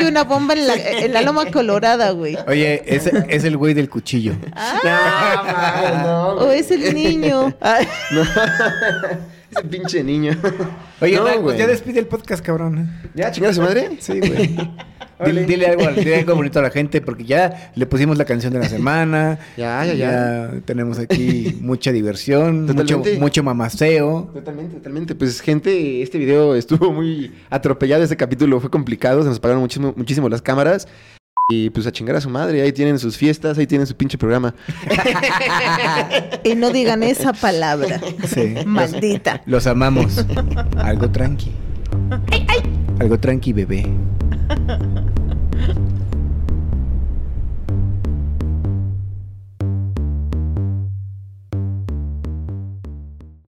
Una bomba en la, en la loma colorada, güey. Oye, es, es el güey del cuchillo. Ah, o es el niño. Ese pinche niño. Oye, No, pues ya despide el podcast, cabrón. ¿Ya chingar a su madre? Sí, güey. Dile, dile algo, dile algo bonito a la gente, porque ya le pusimos la canción de la semana. Ya, ya, ya. tenemos aquí mucha diversión, mucho, Totalmente. mucho mamaceo. Totalmente, totalmente. Pues, gente, este video estuvo muy atropellado. Este capítulo fue complicado. Se nos pagaron muchísimo, muchísimo las cámaras. Y pues a chingar a su madre. Ahí tienen sus fiestas, ahí tienen su pinche programa. Y no digan esa palabra. Sí. Maldita. Los amamos. Algo tranqui. Algo tranqui, bebé.